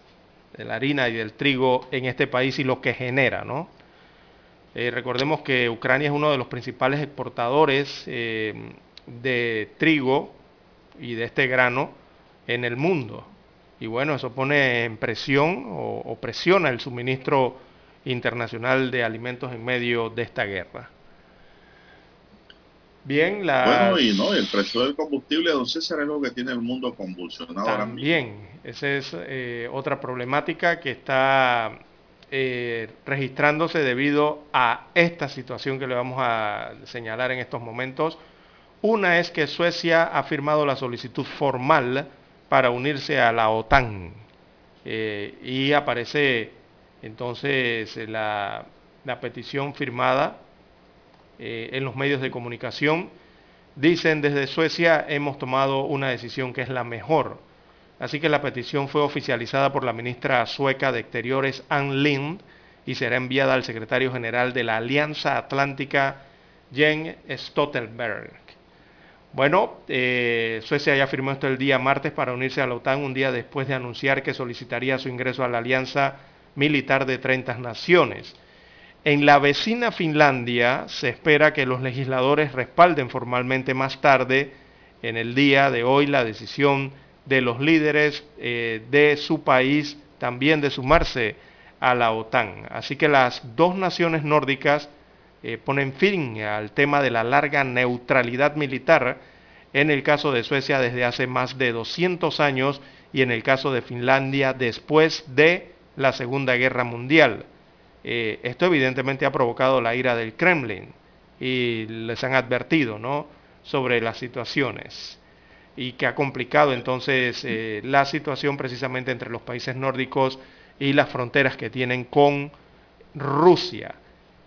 Speaker 4: de la harina y del trigo en este país y lo que genera, ¿no? Eh, recordemos que Ucrania es uno de los principales exportadores eh, de trigo y de este grano en el mundo. Y bueno, eso pone en presión o, presiona el suministro internacional de alimentos en medio de esta guerra.
Speaker 2: Bien, la. Bueno, y no, el precio del combustible, don César, es lo que tiene el mundo convulsionado
Speaker 4: También, esa es eh, otra problemática que está eh, registrándose debido a esta situación que le vamos a señalar en estos momentos. Una es que Suecia ha firmado la solicitud formal para unirse a la OTAN eh, y aparece entonces la, petición firmada eh, en los medios de comunicación. Dicen desde Suecia hemos tomado una decisión que es la mejor. Así que la petición fue oficializada por la ministra sueca de Exteriores Ann Lind y será enviada al secretario general de la Alianza Atlántica Jens Stoltenberg. Bueno, eh, Suecia ya firmó esto el día martes para unirse a la OTAN un día después de anunciar que solicitaría su ingreso a la Alianza Militar de 30 Naciones. En la vecina Finlandia se espera que los legisladores respalden formalmente más tarde en el día de hoy la decisión de los líderes eh, de su país también de sumarse a la OTAN. Así que las dos naciones nórdicas eh, ponen fin al tema de la larga neutralidad militar en el caso de Suecia desde hace más de 200 años y en el caso de Finlandia después de la Segunda Guerra Mundial. Eh, esto evidentemente ha provocado la ira del Kremlin y les han advertido ¿no? sobre las situaciones y que ha complicado entonces eh, la situación precisamente entre los países nórdicos y las fronteras que tienen con Rusia.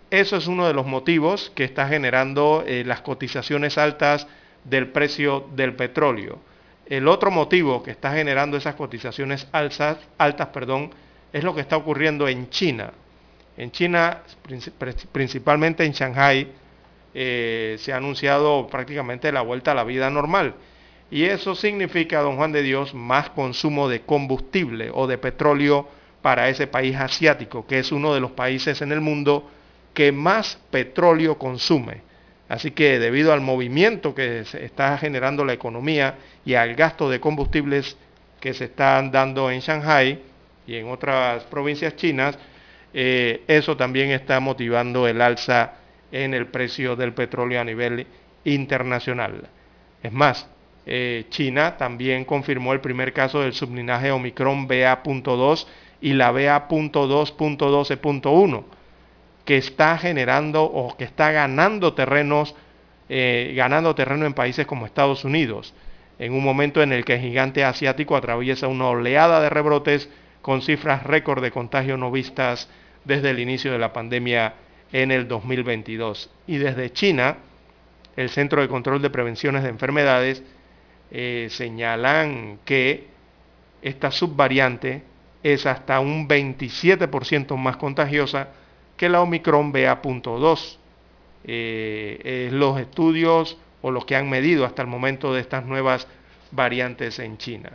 Speaker 4: Eso es uno de los motivos que está generando eh, las cotizaciones altas del precio del petróleo. El otro motivo que está generando esas cotizaciones altas, altas perdón, es lo que está ocurriendo en China. En China, principalmente en Shanghai, eh, se ha anunciado prácticamente la vuelta a la vida normal. Y eso significa, don Juan de Dios, más consumo de combustible o de petróleo para ese país asiático, que es uno de los países en el mundo que más petróleo consume. Así que debido al movimiento que se está generando la economía y al gasto de combustibles que se están dando en Shanghai y en otras provincias chinas, eh, eso también está motivando el alza en el precio del petróleo a nivel internacional. Es más, eh, China también confirmó el primer caso del sublinaje Omicron BA.2 y la BA.2.12.1, que está generando o que está ganando terrenos, eh, ganando terreno en países como Estados Unidos, en un momento en el que el gigante asiático atraviesa una oleada de rebrotes con cifras récord de contagio no vistas desde el inicio de la pandemia en el 2022. Y desde China, el Centro de Control de Prevenciones de Enfermedades eh, señalan que esta subvariante es hasta un 27% más contagiosa que la Omicron BA.2. Eh, los estudios o los que han medido hasta el momento de estas nuevas variantes en China.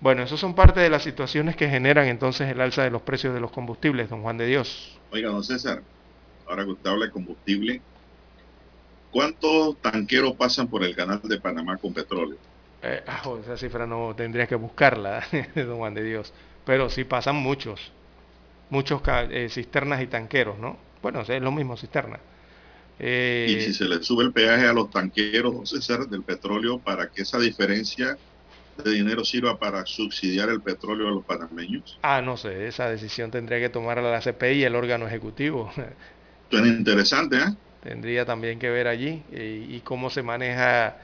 Speaker 4: Bueno, eso son parte de las situaciones que generan entonces el alza de los precios de los combustibles, don Juan de Dios.
Speaker 2: Oiga, don César, ahora que usted habla de combustible, ¿cuántos tanqueros pasan por el canal de Panamá con petróleo?
Speaker 4: Eh, ah, esa cifra no tendría que buscarla, don Juan de Dios. Pero sí pasan muchos, muchos eh, cisternas y tanqueros, ¿no? Bueno, es lo mismo cisterna.
Speaker 2: Eh, y si se le sube el peaje a los tanqueros, don César, del petróleo, para que esa diferencia de dinero sirva para subsidiar el petróleo a los panameños?
Speaker 4: Ah, no sé, esa decisión tendría que tomar la CPI, el órgano ejecutivo.
Speaker 2: Suena interesante, ¿eh?
Speaker 4: Tendría también que ver allí y cómo se maneja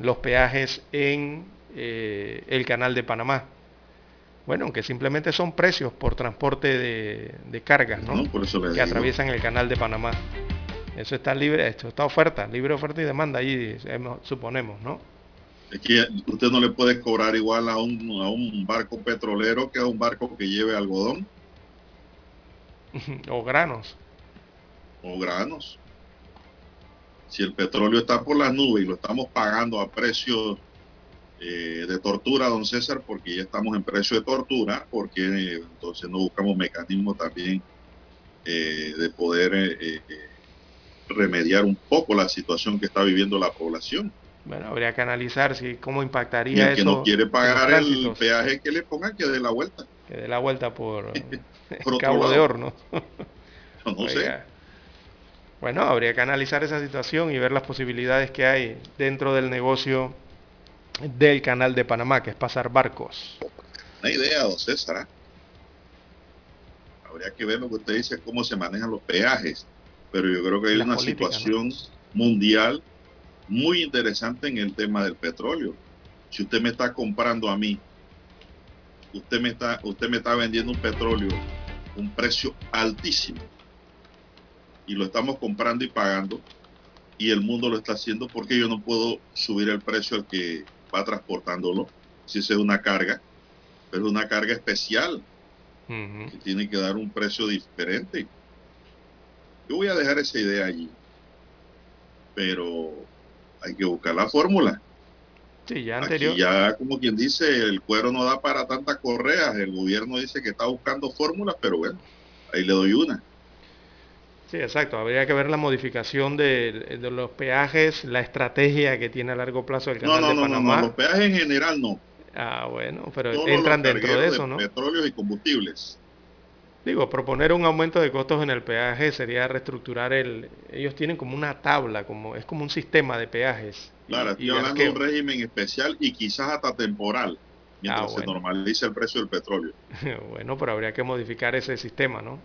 Speaker 4: los peajes en eh, el canal de Panamá. Bueno, aunque simplemente son precios por transporte de, cargas, ¿no? que atraviesan el canal de Panamá. Eso está libre, esto está oferta, libre oferta y demanda allí, suponemos, ¿no?
Speaker 2: Es que usted no le puede cobrar igual a un, a un barco petrolero que a un barco que lleve algodón.
Speaker 4: o granos.
Speaker 2: O granos. Si el petróleo está por las nubes y lo estamos pagando a precio eh, de tortura, don César, porque ya estamos en precio de tortura, porque eh, entonces no buscamos mecanismos también eh, de poder remediar un poco la situación que está viviendo la población.
Speaker 4: Bueno, habría que analizar si cómo impactaría
Speaker 2: y el que no quiere pagar el peaje que le pongan que dé la vuelta.
Speaker 4: Que dé la vuelta por, Cabo de Horno.
Speaker 2: no, sé.
Speaker 4: Bueno, habría que analizar esa situación y ver las posibilidades que hay dentro del negocio del canal de Panamá, que es pasar barcos.
Speaker 2: Una idea, don César. ¿eh? Habría que ver lo que usted dice, cómo se manejan los peajes. Pero yo creo que hay una situación mundial muy interesante en el tema del petróleo. Si usted me está comprando a mí, usted me está, usted me está vendiendo un petróleo un precio altísimo. Y lo estamos comprando y pagando. Y el mundo lo está haciendo porque yo no puedo subir el precio al que va transportándolo. Si es una carga. Pero es una carga especial. Que tiene que dar un precio diferente. Yo voy a dejar esa idea allí. Pero hay que buscar la fórmula.
Speaker 4: Sí, ya anterior.
Speaker 2: Aquí ya, como quien dice, el cuero no da para tantas correas. El gobierno dice que está buscando fórmulas, pero bueno, ahí le doy una.
Speaker 4: Sí, exacto. Habría que ver la modificación de, de los peajes, la estrategia que tiene a largo plazo el canal
Speaker 2: no, no,
Speaker 4: de
Speaker 2: no,
Speaker 4: Panamá.
Speaker 2: No, los peajes en general no.
Speaker 4: Ah, bueno, pero
Speaker 2: Todos
Speaker 4: entran dentro de eso, ¿no?
Speaker 2: Petróleos y combustibles.
Speaker 4: Digo, proponer un aumento de costos en el peaje sería reestructurar el... Ellos tienen como una tabla, como es como un sistema de peajes.
Speaker 2: Claro,
Speaker 4: Y-
Speaker 2: estoy
Speaker 4: y
Speaker 2: hablando de un régimen especial y quizás hasta temporal, mientras
Speaker 4: Ah,
Speaker 2: se normalice el precio del petróleo.
Speaker 4: bueno, pero habría que modificar ese sistema, ¿no?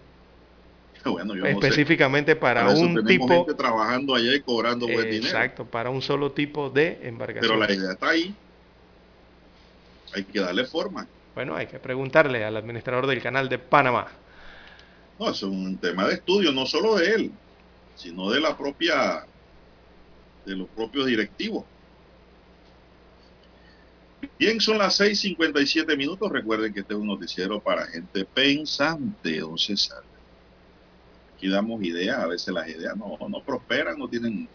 Speaker 2: Bueno, yo no sé.
Speaker 4: Específicamente para, un tipo...
Speaker 2: gente trabajando allá y cobrando buen dinero.
Speaker 4: Exacto, para un solo tipo de embarcación.
Speaker 2: Pero la idea está ahí. Hay que darle forma.
Speaker 4: Bueno, hay que preguntarle al administrador del canal de Panamá.
Speaker 2: No, es un tema de estudio, no solo de él, sino de la propia, de los propios directivos. Bien, son las 6:57 minutos. Recuerden que este es un noticiero para gente pensante, don César. Aquí damos ideas, a veces las ideas no, no prosperan, no tienen,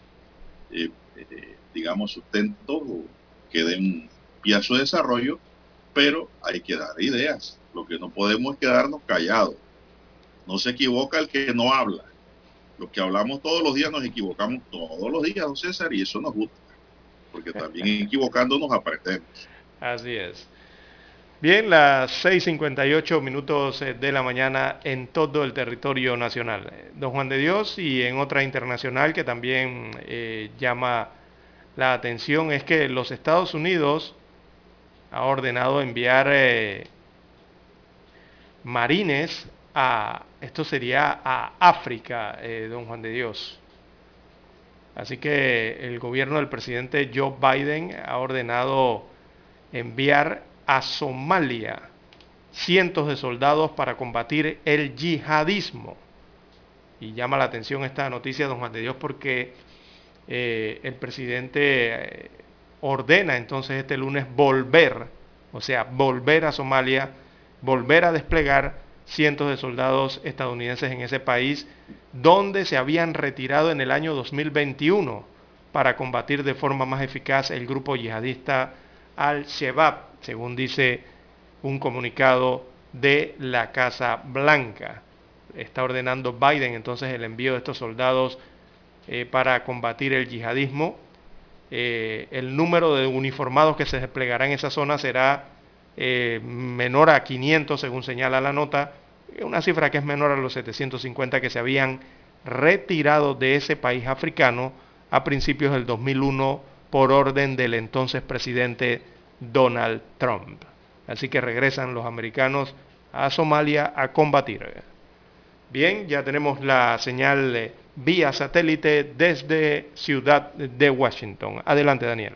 Speaker 2: eh, eh, digamos, sustento o que den pie a su desarrollo, pero hay que dar ideas. Lo que no podemos es quedarnos callados. No se equivoca el que no habla. Los que hablamos todos los días nos equivocamos todos los días, don César, y eso nos gusta, porque también equivocándonos aprendemos.
Speaker 4: Así es. Bien, las 6.58 minutos eh, de la mañana en todo el territorio nacional. Eh, Don Juan de Dios y en otra internacional que también eh, llama la atención es que los Estados Unidos ha ordenado enviar marines a, esto sería a África, don Juan de Dios. Así que el gobierno del presidente Joe Biden ha ordenado enviar a Somalia cientos de soldados para combatir el yihadismo. Y llama la atención esta noticia, don Juan de Dios, porque eh, el presidente eh, ordena entonces este lunes volver, o sea, volver a Somalia, volver a desplegar cientos de soldados estadounidenses en ese país, donde se habían retirado en el año 2021 para combatir de forma más eficaz el grupo yihadista Al-Shabaab, según dice un comunicado de la Casa Blanca. Está ordenando Biden entonces el envío de estos soldados eh, para combatir el yihadismo. Eh, el número de uniformados que se desplegará en esa zona será eh, menor a 500, según señala la nota, una cifra que es menor a los 750 que se habían retirado de ese país africano a principios del 2001 por orden del entonces presidente Donald Trump. Así que regresan los americanos a Somalia a combatir. Bien, ya tenemos la señal eh, vía satélite desde Ciudad de Washington. Adelante, Daniel.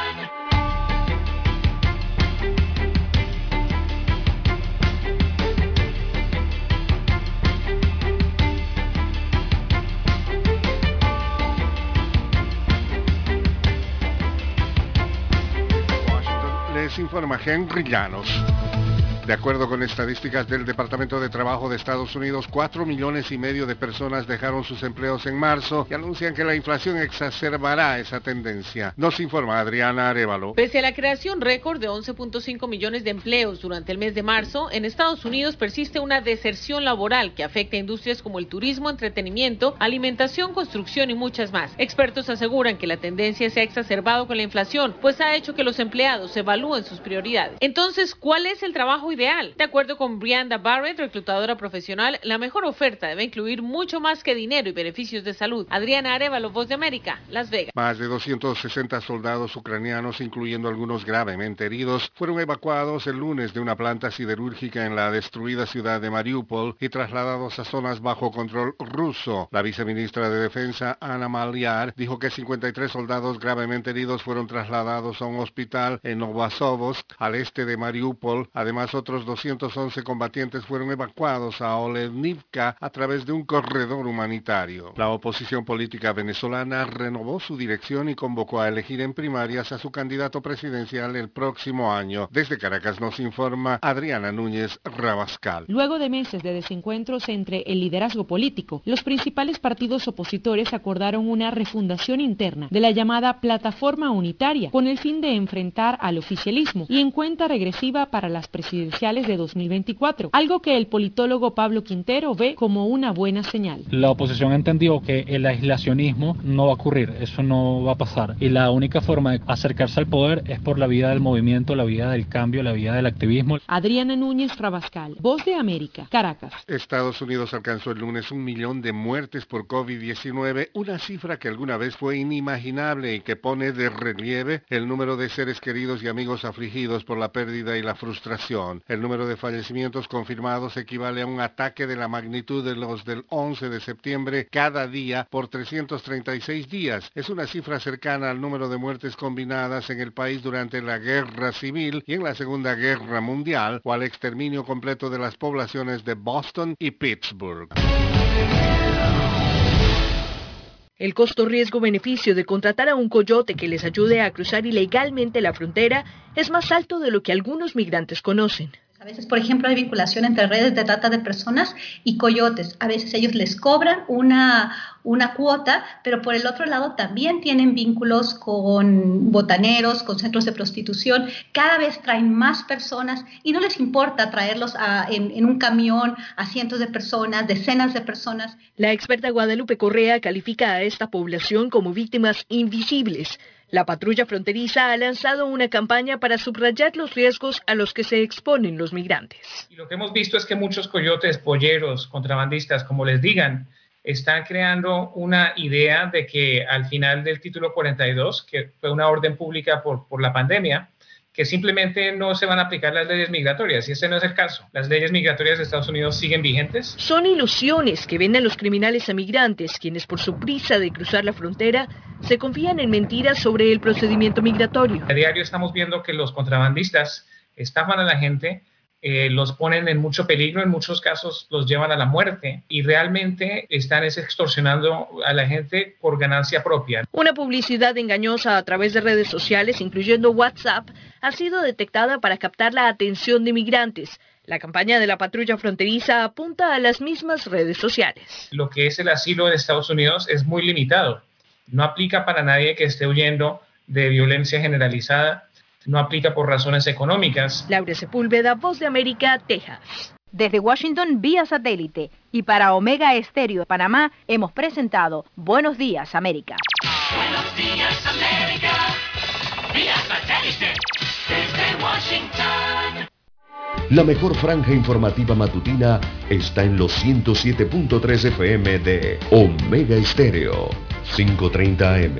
Speaker 12: Les informa Henry. De acuerdo con estadísticas del Departamento de Trabajo de Estados Unidos, 4 millones y medio de personas dejaron sus empleos en marzo y anuncian que la inflación exacerbará esa tendencia. Nos informa Adriana Arevalo.
Speaker 13: Pese a la creación récord de 11.5 millones de empleos durante el mes de marzo, en Estados Unidos persiste una deserción laboral que afecta a industrias como el turismo, entretenimiento, alimentación, construcción y muchas más. Expertos aseguran que la tendencia se ha exacerbado con la inflación, pues ha hecho que los empleados evalúen sus prioridades. Entonces, ¿cuál es el trabajo ideal ideal. De acuerdo con Brianda Barrett, reclutadora profesional, la mejor oferta debe incluir mucho más que dinero y beneficios de salud. Adriana Arevalo, Voz de América, Las Vegas.
Speaker 12: Más de 260 soldados ucranianos, incluyendo algunos gravemente heridos, fueron evacuados el lunes de una planta siderúrgica en la destruida ciudad de Mariupol y trasladados a zonas bajo control ruso. La viceministra de Defensa, Ana Maliar, dijo que 53 soldados gravemente heridos fueron trasladados a un hospital en Novosovsk, al este de Mariupol. Además, otros 211 combatientes fueron evacuados a Olenivka a través de un corredor humanitario. La oposición política venezolana renovó su dirección y convocó a elegir en primarias a su candidato presidencial el próximo año. Desde Caracas nos informa Adriana Núñez Rabascal.
Speaker 14: Luego de meses de desencuentros entre el liderazgo político, los principales partidos opositores acordaron una refundación interna de la llamada Plataforma Unitaria con el fin de enfrentar al oficialismo y en cuenta regresiva para las presidenciales de 2024, algo que el politólogo Pablo Quintero ve como una buena señal.
Speaker 15: La oposición entendió que el aislacionismo no va a ocurrir, eso no va a pasar. Y la única forma de acercarse al poder es por la vía del movimiento, la vía del cambio, la vía del activismo.
Speaker 14: Adriana Núñez Rabascal, Voz de América, Caracas.
Speaker 12: Estados Unidos alcanzó el lunes un millón de muertes por COVID-19, una cifra que alguna vez fue inimaginable y que pone de relieve el número de seres queridos y amigos afligidos por la pérdida y la frustración. El número de fallecimientos confirmados equivale a un ataque de la magnitud de los del 11 de septiembre cada día por 336 días. Es una cifra cercana al número de muertes combinadas en el país durante la Guerra Civil y en la Segunda Guerra Mundial o al exterminio completo de las poblaciones de Boston y Pittsburgh.
Speaker 14: El costo riesgo-beneficio de contratar a un coyote que les ayude a cruzar ilegalmente la frontera es más alto de lo que algunos migrantes conocen.
Speaker 16: A veces, por ejemplo, hay vinculación entre redes de trata de personas y coyotes. A veces ellos les cobran una, una cuota, pero por el otro lado también tienen vínculos con botaneros, con centros de prostitución. Cada vez traen más personas y no les importa traerlos en un camión a cientos de personas, decenas de personas.
Speaker 14: La experta Guadalupe Correa califica a esta población como víctimas invisibles. La patrulla fronteriza ha lanzado una campaña para subrayar los riesgos a los que se exponen los migrantes.
Speaker 17: Y lo que hemos visto es que muchos coyotes, polleros, contrabandistas, como les digan, están creando una idea de que al final del título 42, que fue una orden pública por, por la pandemia, que simplemente no se van a aplicar las leyes migratorias. Y ese no es el caso. Las leyes migratorias de Estados Unidos siguen vigentes.
Speaker 14: Son ilusiones que venden los criminales a migrantes, quienes por su prisa de cruzar la frontera se confían en mentiras sobre el procedimiento migratorio.
Speaker 17: A diario estamos viendo que los contrabandistas estafan a la gente, eh, los ponen en mucho peligro, en muchos casos los llevan a la muerte y realmente están es extorsionando a la gente por ganancia propia.
Speaker 14: Una publicidad engañosa a través de redes sociales, incluyendo WhatsApp, ha sido detectada para captar la atención de migrantes. La campaña de la patrulla fronteriza apunta a las mismas redes sociales.
Speaker 17: Lo que es el asilo en Estados Unidos es muy limitado. No aplica para nadie que esté huyendo de violencia generalizada, no aplica por razones económicas.
Speaker 14: Laura Sepúlveda, Voz de América, Texas.
Speaker 18: Desde Washington vía satélite y para Omega Estéreo de Panamá hemos presentado Buenos Días América.
Speaker 19: Buenos días, América. Vía satélite. Desde Washington.
Speaker 6: La mejor franja informativa matutina está en los 107.3 FM de Omega Estéreo, 530 AM.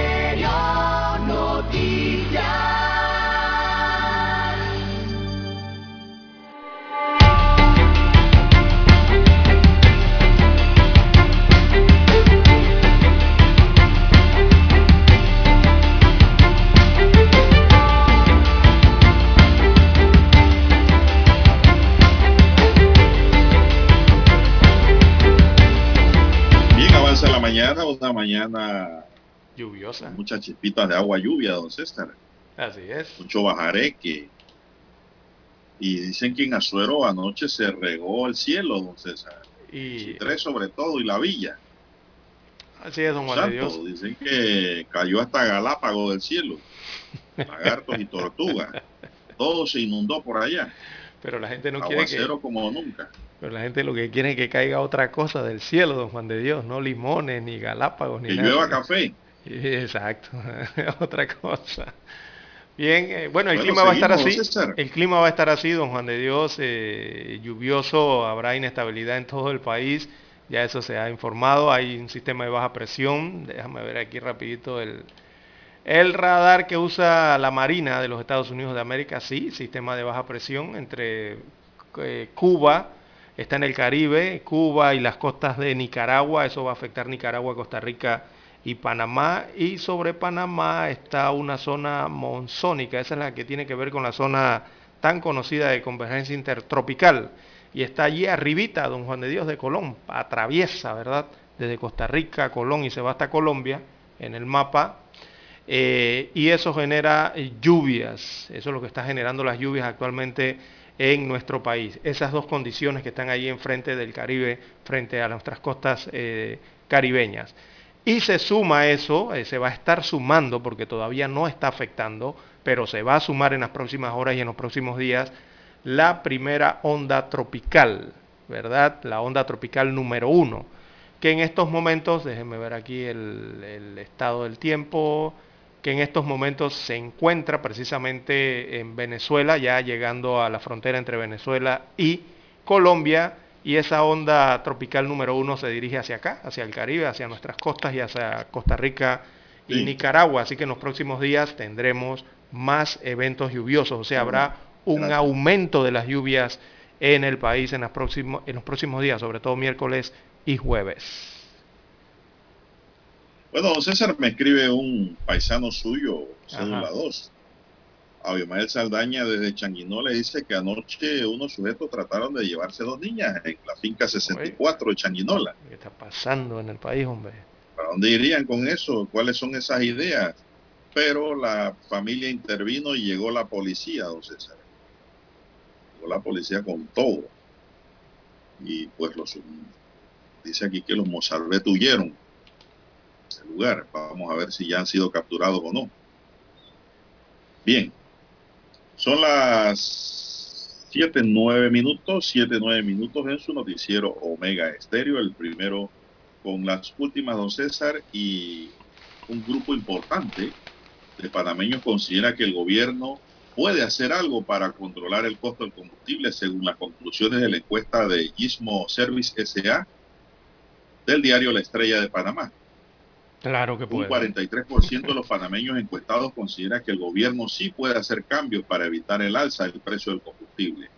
Speaker 2: mañana, una mañana
Speaker 4: Lluviosa.
Speaker 2: muchas chispitas de agua lluvia, don César.
Speaker 4: Así es.
Speaker 2: Mucho bajareque. Y dicen que en Azuero anoche se regó el cielo, don César.
Speaker 4: y
Speaker 2: Tres sobre todo y la villa.
Speaker 4: así es, don Juan de
Speaker 2: Santo,
Speaker 4: Dios.
Speaker 2: dicen que cayó hasta Galápagos del cielo. Lagartos y tortugas. Todo se inundó por allá.
Speaker 4: Pero la gente no quiere que,
Speaker 2: como nunca.
Speaker 4: Pero la gente lo que quiere es que caiga otra cosa del cielo, don Juan de Dios, no limones, ni galápagos, ni
Speaker 2: Que
Speaker 4: nada.
Speaker 2: llueva café.
Speaker 4: Exacto, otra cosa. Bien, eh, bueno, el
Speaker 2: Bueno,
Speaker 4: clima va a estar así.
Speaker 2: César.
Speaker 4: El clima va a estar así, don Juan de Dios, eh, lluvioso, habrá inestabilidad en todo el país. Ya eso se ha informado. Hay un sistema de baja presión. Déjame ver aquí rapidito el, el radar que usa la Marina de los Estados Unidos de América. Sí, sistema de baja presión entre eh, Cuba, está en el Caribe, Cuba y las costas de Nicaragua. Eso va a afectar Nicaragua, Costa Rica y Panamá. Y sobre Panamá está una zona monzónica. Esa es la que tiene que ver con la zona tan conocida de convergencia intertropical. Y está allí arribita, don Juan de Dios de Colón. Atraviesa, ¿verdad? Desde Costa Rica a Colón y se va hasta Colombia en el mapa. Eh, y eso genera lluvias. Eso es lo que está generando las lluvias actualmente en nuestro país. Esas dos condiciones que están ahí enfrente del Caribe, frente a nuestras costas eh, caribeñas. Y se suma eso, eh, se va a estar sumando, porque todavía no está afectando, pero se va a sumar en las próximas horas y en los próximos días, la primera onda tropical, ¿verdad? La onda tropical número uno, que en estos momentos, déjenme ver aquí el, el estado del tiempo, que en estos momentos se encuentra precisamente en Venezuela, ya llegando a la frontera entre Venezuela y Colombia, y esa onda tropical número uno se dirige hacia acá, hacia el Caribe, hacia nuestras costas y hacia Costa Rica y
Speaker 2: Sí.
Speaker 4: Nicaragua. Así que en los próximos días tendremos más eventos lluviosos, o sea, habrá un
Speaker 2: Gracias.
Speaker 4: aumento de las lluvias en el país en, las próximo- en los próximos días, sobre todo miércoles y jueves.
Speaker 2: Bueno, don César me escribe un paisano suyo, cédula
Speaker 4: Ajá.
Speaker 2: 2. Abimael Saldaña desde Changuinó le dice que anoche unos sujetos trataron de llevarse dos niñas en la finca 64 de Changuinola.
Speaker 4: ¿Qué está pasando en el país, hombre?
Speaker 2: ¿Para dónde irían con eso? ¿Cuáles son esas ideas? Pero la familia intervino y llegó la policía, don César. Llegó la policía con todo. Y pues los dice aquí que los mozalbet huyeron lugar. Vamos a ver si ya han sido capturados o no. Bien. Son las 7, 9 minutos, 7, 9 minutos en su noticiero Omega Estéreo, el primero con las últimas, don César, y un grupo importante de panameños considera que el gobierno puede hacer algo para controlar el costo del combustible, según las conclusiones de la encuesta de Gizmo Service SA del diario La Estrella de Panamá.
Speaker 4: Claro que
Speaker 2: Un
Speaker 4: puede.
Speaker 2: 43% de los panameños encuestados considera que el gobierno sí puede hacer cambios para evitar el alza del precio del combustible.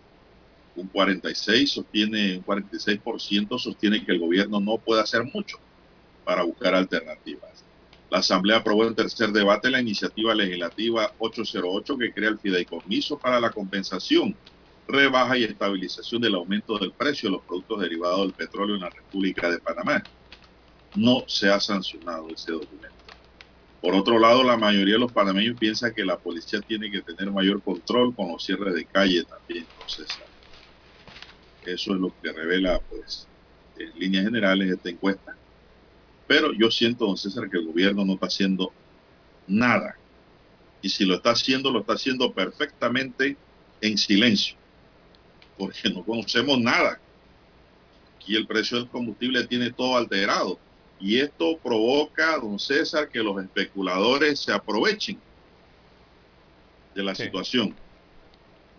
Speaker 2: Un 46 sostiene, un 46% sostiene que el gobierno no puede hacer mucho para buscar alternativas. La Asamblea aprobó en tercer debate la iniciativa legislativa 808 que crea el fideicomiso para la compensación, rebaja y estabilización del aumento del precio de los productos derivados del petróleo en la República de Panamá no se ha sancionado ese documento. Por otro lado, la mayoría de los panameños piensa que la policía tiene que tener mayor control con los cierres de calle también, César. Eso es lo que revela, pues, en líneas generales esta encuesta. Pero yo siento, don César, que el gobierno no está haciendo nada. Y si lo está haciendo, lo está haciendo perfectamente en silencio. Porque no conocemos nada. Aquí el precio del combustible tiene todo alterado. Y esto provoca, don César, que los especuladores se aprovechen de la
Speaker 4: Sí.
Speaker 2: situación.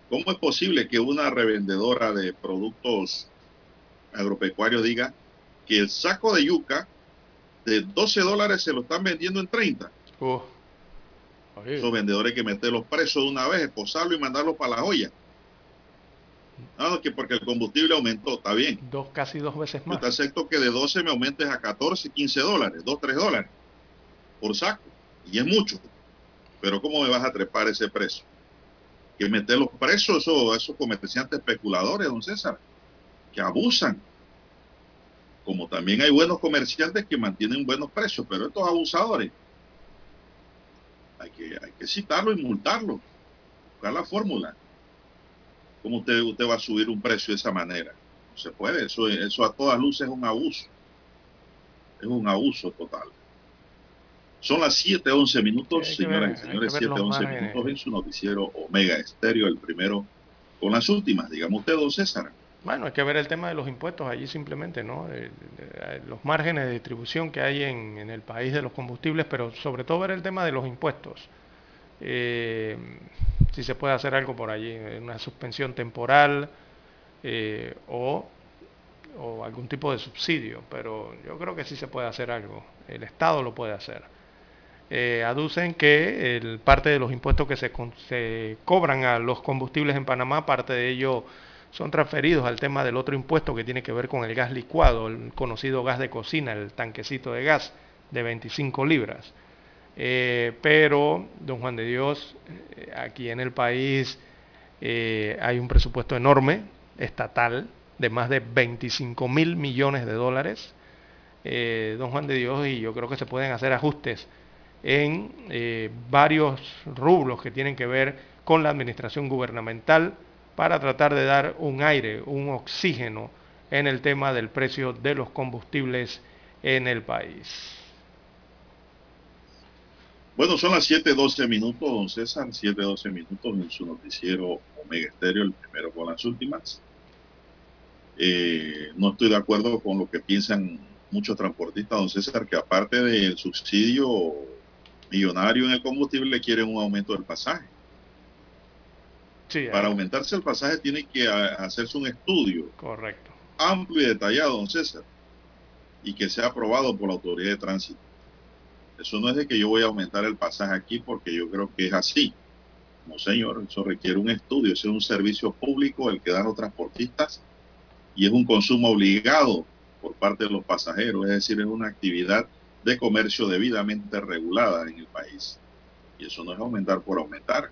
Speaker 2: ¿Cómo es posible que una revendedora de productos agropecuarios diga que el saco de yuca de 12 dólares se lo están vendiendo en 30?
Speaker 4: Uf. Oye,
Speaker 2: Esos vendedores hay que meter los precios de una vez, esposarlo y mandarlo para la olla. No, que porque el combustible aumentó, está bien.
Speaker 4: dos, casi dos veces
Speaker 2: Yo
Speaker 4: más.
Speaker 2: te acepto que de 12 me aumentes a 14, 15 dólares, 2, 3 dólares por saco. Y es mucho. Pero ¿cómo me vas a trepar ese precio? Que meter los precios eso, esos comerciantes especuladores, don César, que abusan. Como también hay buenos comerciantes que mantienen buenos precios, pero estos abusadores hay que, hay que citarlo y multarlo. Buscar la fórmula. ¿Cómo usted, usted va a subir un precio de esa manera? No se puede, eso, eso a todas luces es un abuso. Es un abuso total. Son las 7:11 minutos, señoras
Speaker 4: ver-
Speaker 2: y señores,
Speaker 4: que ver los
Speaker 2: 7:11
Speaker 4: márgenes.
Speaker 2: minutos en su noticiero Omega Estéreo, el primero con las últimas. Digamos usted, don César.
Speaker 4: Bueno, hay que ver el tema de los impuestos allí simplemente, ¿no? Eh, eh, los márgenes de distribución que hay en, en el país de los combustibles, pero sobre todo ver el tema de los impuestos. Eh, si se puede hacer algo por allí, una suspensión temporal eh, o, algún tipo de subsidio, pero yo creo que sí se puede hacer algo. El Estado lo puede hacer. Eh, aducen que el, parte de los impuestos que se, se cobran a los combustibles en Panamá, parte de ello son transferidos al tema del otro impuesto que tiene que ver con el gas licuado, el conocido gas de cocina, el tanquecito de gas de 25 libras. Eh, pero, don Juan de Dios, eh, aquí en el país eh, hay un presupuesto enorme, estatal, de más de 25 mil millones de dólares, eh, don Juan de Dios, y yo creo que se pueden hacer ajustes en eh, varios rubros que tienen que ver con la administración gubernamental para tratar de dar un aire, un oxígeno en el tema del precio de los combustibles en el país.
Speaker 2: Bueno, son las 7:12 minutos, don César, 7:12 minutos en su noticiero Omega Estéreo, el primero con las últimas. Eh, no estoy de acuerdo con lo que piensan muchos transportistas, don César, que aparte del subsidio millonario en el combustible, quieren un aumento del pasaje.
Speaker 4: Sí,
Speaker 2: Para
Speaker 4: ahí-
Speaker 2: aumentarse el pasaje tiene que hacerse un estudio
Speaker 4: correcto.
Speaker 2: amplio y detallado, don César, y que sea aprobado por la autoridad de tránsito. Eso no es de que yo voy a aumentar el pasaje aquí porque yo creo que es así. No, señor, eso requiere un estudio, ese es un servicio público el que dan los transportistas y es un consumo obligado por parte de los pasajeros, es decir, es una actividad de comercio debidamente regulada en el país. Y eso no es aumentar por aumentar.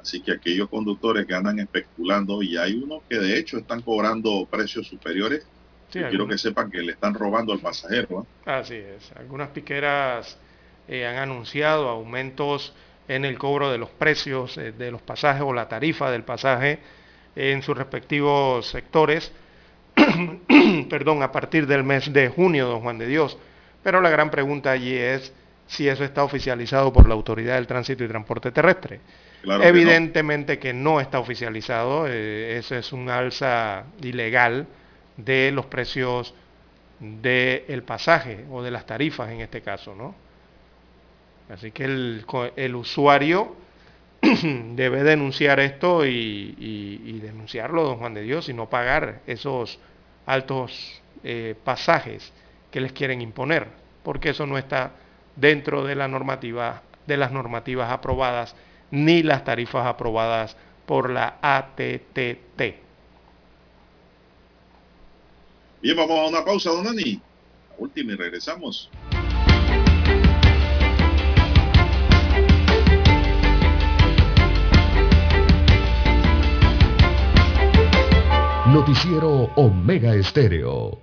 Speaker 2: Así que aquellos conductores que andan especulando, y hay unos que de hecho están cobrando precios superiores,
Speaker 4: Sí,
Speaker 2: yo quiero que sepan que le están robando al pasajero. ¿ah?
Speaker 4: Así es. Algunas piqueras eh, han anunciado aumentos en el cobro de los precios eh, de los pasajes o la tarifa del pasaje en sus respectivos sectores, perdón, a partir del mes de junio, don Juan de Dios. Pero la gran pregunta allí es si eso está oficializado por la Autoridad del Tránsito y Transporte Terrestre.
Speaker 2: Claro que no.
Speaker 4: Evidentemente que no. está oficializado, eh, eso es un alza ilegal de los precios del pasaje o de las tarifas en este caso, ¿no? Así que el, el usuario debe denunciar esto y, y- y denunciarlo, don Juan de Dios, y no pagar esos altos eh, pasajes que les quieren imponer, porque eso no está dentro de la normativa, de las normativas aprobadas, ni las tarifas aprobadas por la ATTT.
Speaker 2: Bien, vamos a una pausa, don Nani. La última y regresamos.
Speaker 6: Noticiero Omega Estéreo.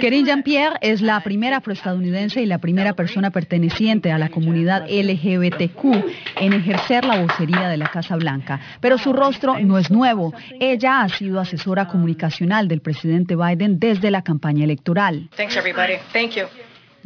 Speaker 20: Kerin Jean-Pierre es la primera afroestadounidense y la primera persona perteneciente a la comunidad LGBTQ en ejercer la vocería de la Casa Blanca. Pero su rostro no es nuevo. Ella ha sido asesora comunicacional del presidente Biden desde la campaña electoral.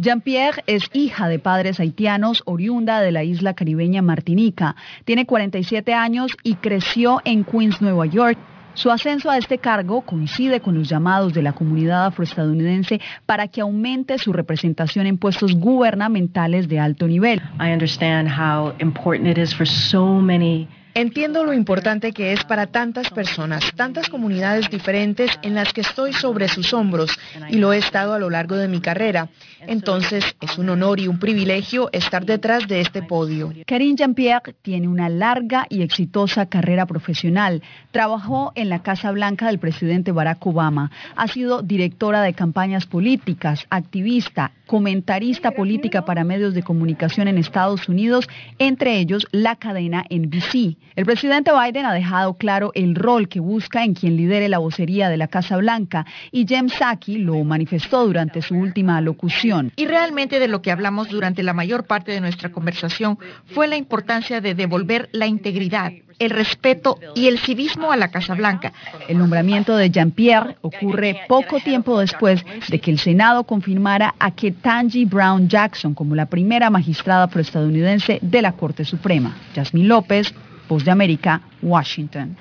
Speaker 20: Jean-Pierre es hija de padres haitianos, oriunda de la isla caribeña Martinica. Tiene 47 años y creció en Queens, Nueva York. Su ascenso a este cargo coincide con los llamados de la comunidad afroestadounidense para que aumente su representación en puestos gubernamentales de alto nivel.
Speaker 21: I understand how important it is for so many
Speaker 22: Entiendo lo importante que es para tantas personas, tantas comunidades diferentes en las que estoy sobre sus hombros y lo he estado a lo largo de mi carrera. Entonces es un honor y un privilegio estar detrás de este podio.
Speaker 20: Karine Jean-Pierre tiene una larga y exitosa carrera profesional. Trabajó en la Casa Blanca del presidente Barack Obama. Ha sido directora de campañas políticas, activista, comentarista política para medios de comunicación en Estados Unidos, entre ellos la cadena NBC. El presidente Biden ha dejado claro el rol que busca en quien lidere la vocería de la Casa Blanca y Jem Psaki lo manifestó durante su última locución.
Speaker 23: Y realmente de lo que hablamos durante la mayor parte de nuestra conversación fue la importancia de devolver la integridad, el respeto y el civismo a la Casa Blanca.
Speaker 20: El nombramiento de Jean-Pierre ocurre poco tiempo después de que el Senado confirmara a Ketanji Brown Jackson como la primera magistrada afroestadounidense de la Corte Suprema. Yasmín López, De América, Washington.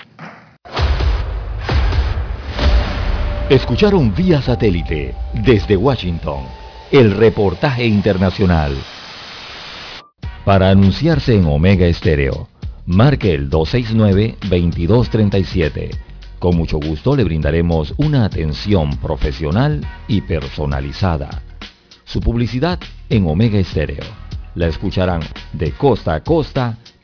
Speaker 1: Escucharon vía satélite desde Washington el reportaje internacional. Para anunciarse en Omega Estéreo, marque el 269-2237. Con mucho gusto le brindaremos una atención profesional y personalizada. Su publicidad en Omega Estéreo. La escucharán de costa a costa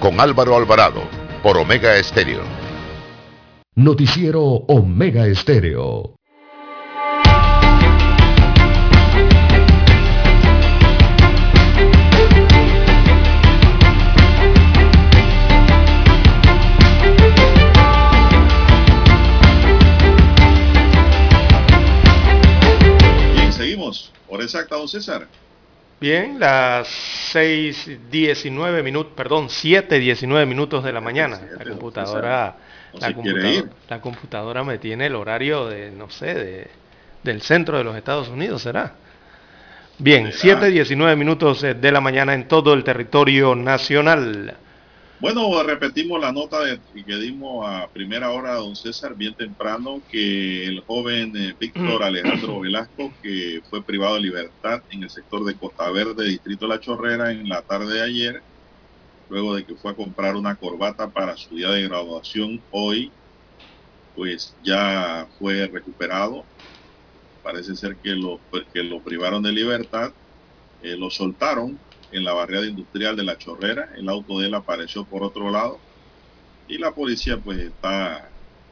Speaker 6: con Álvaro Alvarado, por Omega Estéreo. Noticiero Omega Estéreo.
Speaker 2: Bien, seguimos. Hora exacta, don César.
Speaker 4: Bien, las 6.19 minutos, perdón, 7.19 minutos de la mañana. La computadora, la, computadora la computadora me tiene el horario de, no sé, de, del centro de los Estados Unidos, ¿será? Bien, 7.19 minutos eh, de la mañana en todo el territorio nacional.
Speaker 2: Bueno, repetimos la nota de- que dimos a primera hora, don César, bien temprano, que el joven eh, Víctor Alejandro Velasco, que fue privado de libertad en el sector de Costa Verde, distrito de La Chorrera, en la tarde de ayer, luego de que fue a comprar una corbata para su día de graduación hoy, pues ya fue recuperado. Parece ser que lo, que lo privaron de libertad, eh, lo soltaron en la barriada industrial de La Chorrera. El auto de él apareció por otro lado y la policía pues está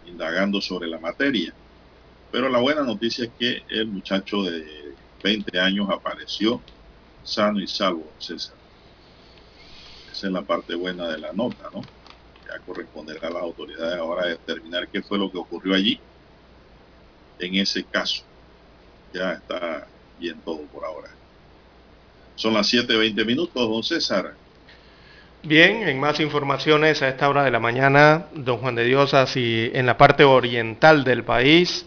Speaker 2: indagando sobre la materia. Pero la buena noticia es que el muchacho de 20 años apareció sano y salvo, César. Esa es la parte buena de la nota, ¿no? Ya corresponderá a las autoridades ahora determinar qué fue lo que ocurrió allí en ese caso. Ya está bien todo por ahora. Son las 7.20 minutos, don César.
Speaker 4: Bien, en más informaciones a esta hora de la mañana, don Juan de Dios, así en la parte oriental del país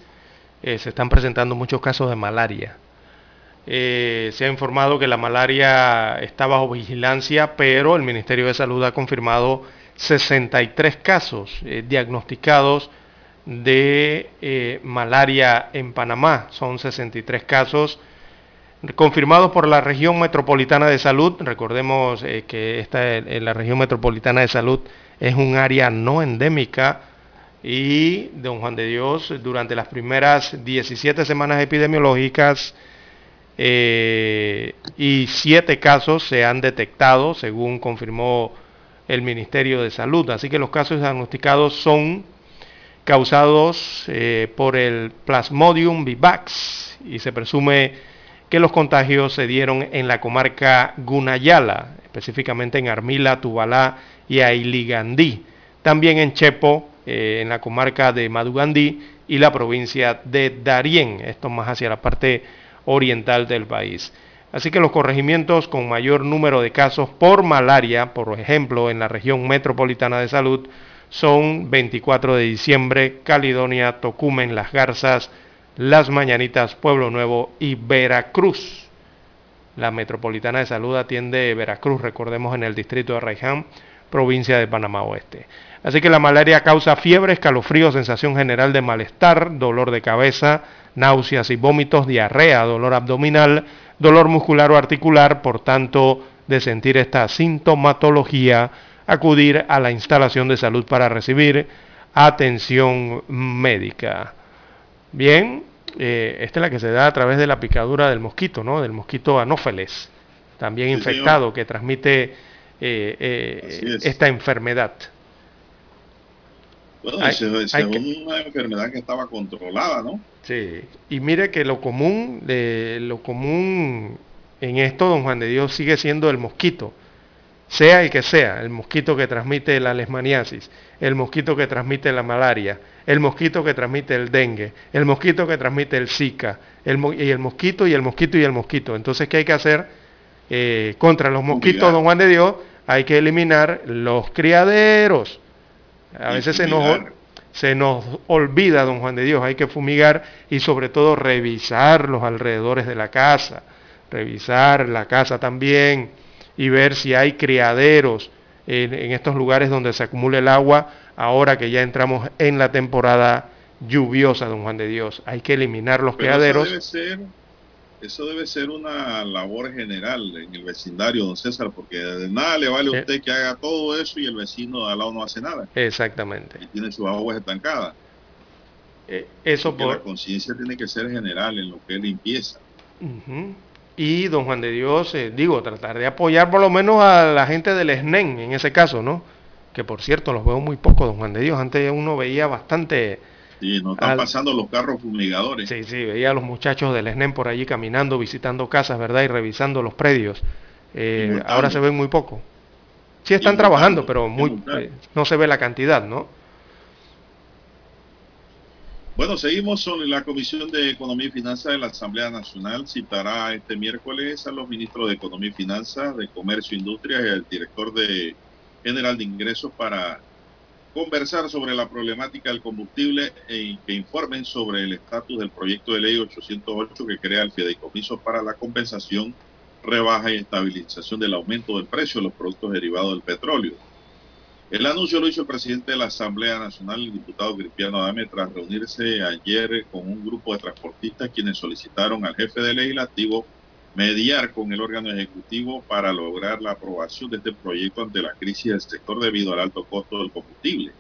Speaker 4: eh, se están presentando muchos casos de malaria. Eh, se ha informado que la malaria está bajo vigilancia, pero el Ministerio de Salud ha confirmado 63 casos eh, diagnosticados de malaria en Panamá. Son 63 casos confirmados por la región metropolitana de salud. Recordemos eh, que esta, en la región metropolitana de salud es un área no endémica y don Juan de Dios durante las primeras 17 semanas epidemiológicas eh, y siete casos se han detectado según confirmó el Ministerio de Salud. Así que los casos diagnosticados son causados eh, por el Plasmodium vivax y se presume que los contagios se dieron en la comarca Gunayala, específicamente en Armila, Tubalá y Ailigandí, también en Chepo, eh, en la comarca de Madugandí y la provincia de Darién, esto más hacia la parte oriental del país. Así que los corregimientos con mayor número de casos por malaria, por ejemplo, en la región metropolitana de salud, son 24 de diciembre, Caledonia, Tocumen, Las Garzas, Las Mañanitas, Pueblo Nuevo y Veracruz. La metropolitana de salud atiende Veracruz, recordemos en el distrito de Raiján, provincia de Panamá Oeste. Así que la malaria causa fiebre, escalofrío, sensación general de malestar, dolor de cabeza, náuseas y vómitos, diarrea, dolor abdominal, dolor muscular o articular, por tanto, de sentir esta sintomatología, acudir a la instalación de salud para recibir atención médica. Bien, eh, esta es la que se da a través de la picadura del mosquito, ¿no? Del mosquito anófeles, también
Speaker 2: Sí,
Speaker 4: infectado,
Speaker 2: señor.
Speaker 4: que transmite eh, eh,
Speaker 2: es.
Speaker 4: esta enfermedad.
Speaker 2: Bueno,
Speaker 4: Hay-
Speaker 2: es
Speaker 4: hay que-
Speaker 2: una enfermedad que estaba controlada, ¿no?
Speaker 4: Sí, y mire que lo común, de, lo común en esto, don Juan de Dios, sigue siendo el mosquito, sea el que sea, el mosquito que transmite la leishmaniasis, el mosquito que transmite la malaria, el mosquito que transmite el dengue, el mosquito que transmite el zika, el, y el mosquito y el mosquito y el mosquito. Entonces, ¿qué hay que hacer? Eh, contra los mosquitos, don Juan de Dios, hay que eliminar los criaderos. A
Speaker 2: Y
Speaker 4: veces se nos, se nos olvida, don Juan de Dios, hay que fumigar y sobre todo revisar los alrededores de la casa, revisar la casa también y ver si hay criaderos en, en estos lugares donde se acumula el agua, ahora que ya entramos en la temporada lluviosa, don Juan de Dios. Hay que eliminar los
Speaker 2: Pero eso debe ser, eso debe ser una labor general en el vecindario, don César, porque de nada le vale a usted que haga todo eso y el vecino de al lado no hace nada
Speaker 4: Exactamente.
Speaker 2: y tiene sus aguas estancadas.
Speaker 4: Eh, eso
Speaker 2: Porque la
Speaker 4: por...
Speaker 2: conciencia tiene que ser general en lo que es limpieza.
Speaker 4: Y don Juan de Dios, eh, digo, tratar de apoyar por lo menos a la gente del SNEN en ese caso, ¿no? Que por cierto, los veo muy poco, don Juan de Dios. Antes uno veía bastante...
Speaker 2: Sí, no están
Speaker 4: Al-
Speaker 2: pasando los carros fumigadores.
Speaker 4: Sí, sí, veía a los muchachos del SNEN por allí caminando, visitando casas, ¿verdad? Y revisando los predios. Eh, ahora se ven muy poco. Sí están trabajando, pero muy, eh, no se ve la cantidad, ¿no?
Speaker 2: Bueno, seguimos con la Comisión de Economía y Finanzas de la Asamblea Nacional. Citará este miércoles a los ministros de Economía y Finanzas, de Comercio e Industria y al director de General de Ingresos para conversar sobre la problemática del combustible y que informen sobre el estatus del proyecto de ley 808 que crea el fideicomiso para la compensación, rebaja y estabilización del aumento del precio de los productos derivados del petróleo. El anuncio lo hizo el presidente de la Asamblea Nacional, el diputado Cristiano Adame, tras reunirse ayer con un grupo de transportistas quienes solicitaron al jefe del legislativo mediar con el órgano ejecutivo para lograr la aprobación de este proyecto ante la crisis del sector debido al alto costo del combustible.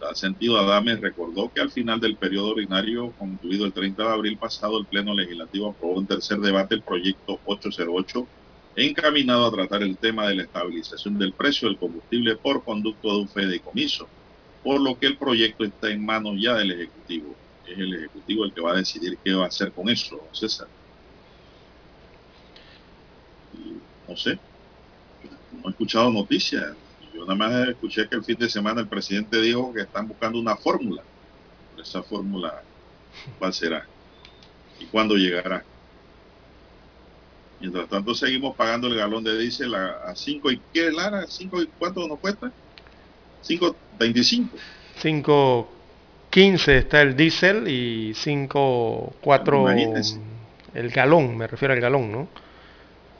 Speaker 2: Tal sentido, Adame recordó que al final del periodo ordinario, concluido el 30 de abril pasado, el Pleno Legislativo aprobó en tercer debate el proyecto 808 encaminado a tratar el tema de la estabilización del precio del combustible por conducto de un fideicomiso, por lo que el proyecto está en manos ya del Ejecutivo. Es el Ejecutivo el que va a decidir qué va a hacer con eso, César. No sé, no he escuchado noticias. Yo nada más escuché que el fin de semana el presidente dijo que están buscando una fórmula. Esa fórmula, ¿cuál será? ¿Y cuándo llegará? Mientras tanto seguimos pagando el galón de diésel a, a 5 y ¿qué Lara? ¿5 y cuánto nos cuesta? 5.25.
Speaker 4: 5.15 está el diésel y 5.4
Speaker 2: Imagínese.
Speaker 4: el galón, me refiero al galón, ¿no?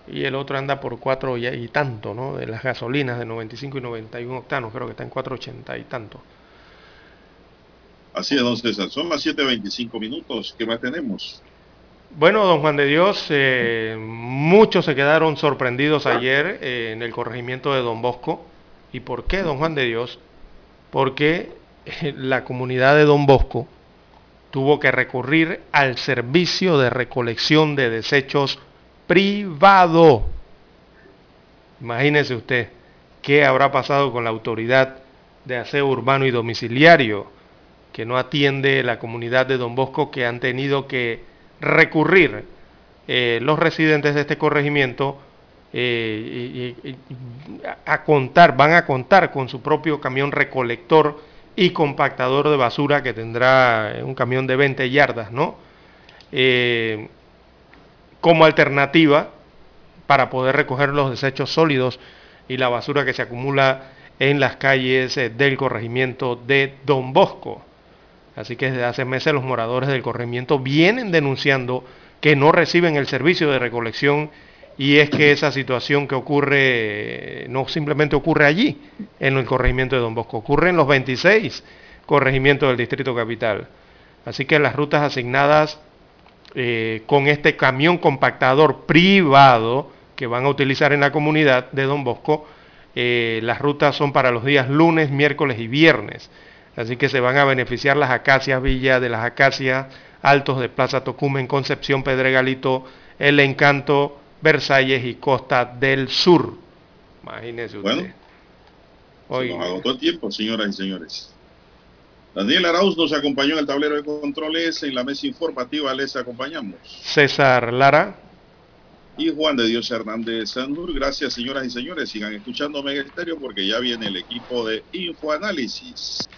Speaker 4: Y el otro anda por 4 y, y tanto, ¿no? De las gasolinas de 95 y 91 octanos, creo que está en 4.80 y tanto.
Speaker 2: Así es, don César. Son las 7.25 minutos. ¿Qué más tenemos?
Speaker 4: Bueno, don Juan de Dios, eh, muchos se quedaron sorprendidos ayer eh, en el corregimiento de Don Bosco. ¿Y por qué, don Juan de Dios? Porque eh, la comunidad de Don Bosco tuvo que recurrir al servicio de recolección de desechos privado. Imagínese usted qué habrá pasado con la autoridad de aseo urbano y domiciliario que no atiende la comunidad de Don Bosco que han tenido que recurrir eh, los residentes de este corregimiento eh, a contar, van a contar con su propio camión recolector y compactador de basura que tendrá un camión de 20 yardas, ¿no? Eh, como alternativa para poder recoger los desechos sólidos y la basura que se acumula en las calles eh, del corregimiento de Don Bosco. Así que desde hace meses los moradores del corregimiento vienen denunciando que no reciben el servicio de recolección y es que esa situación que ocurre eh, no simplemente ocurre allí, en el corregimiento de Don Bosco, ocurre en los 26 corregimientos del Distrito Capital. Así que las rutas asignadas eh, con este camión compactador privado que van a utilizar en la comunidad de Don Bosco, eh, las rutas son para los días lunes, miércoles y viernes. Así que se van a beneficiar las acacias Villa de las Acacias, Altos de Plaza Tocumen, Concepción, Pedregalito, El Encanto, Versalles y Costa del Sur. Imagínese usted.
Speaker 2: Bueno, se nos agotó el tiempo, señoras y señores. Daniel Arauz nos acompañó en el tablero de controles. En la mesa informativa les acompañamos.
Speaker 4: César Lara.
Speaker 2: Y Juan de Dios Hernández Sandur. Gracias, señoras y señores. Sigan escuchando Mega Estéreo porque ya viene el equipo de Infoanálisis.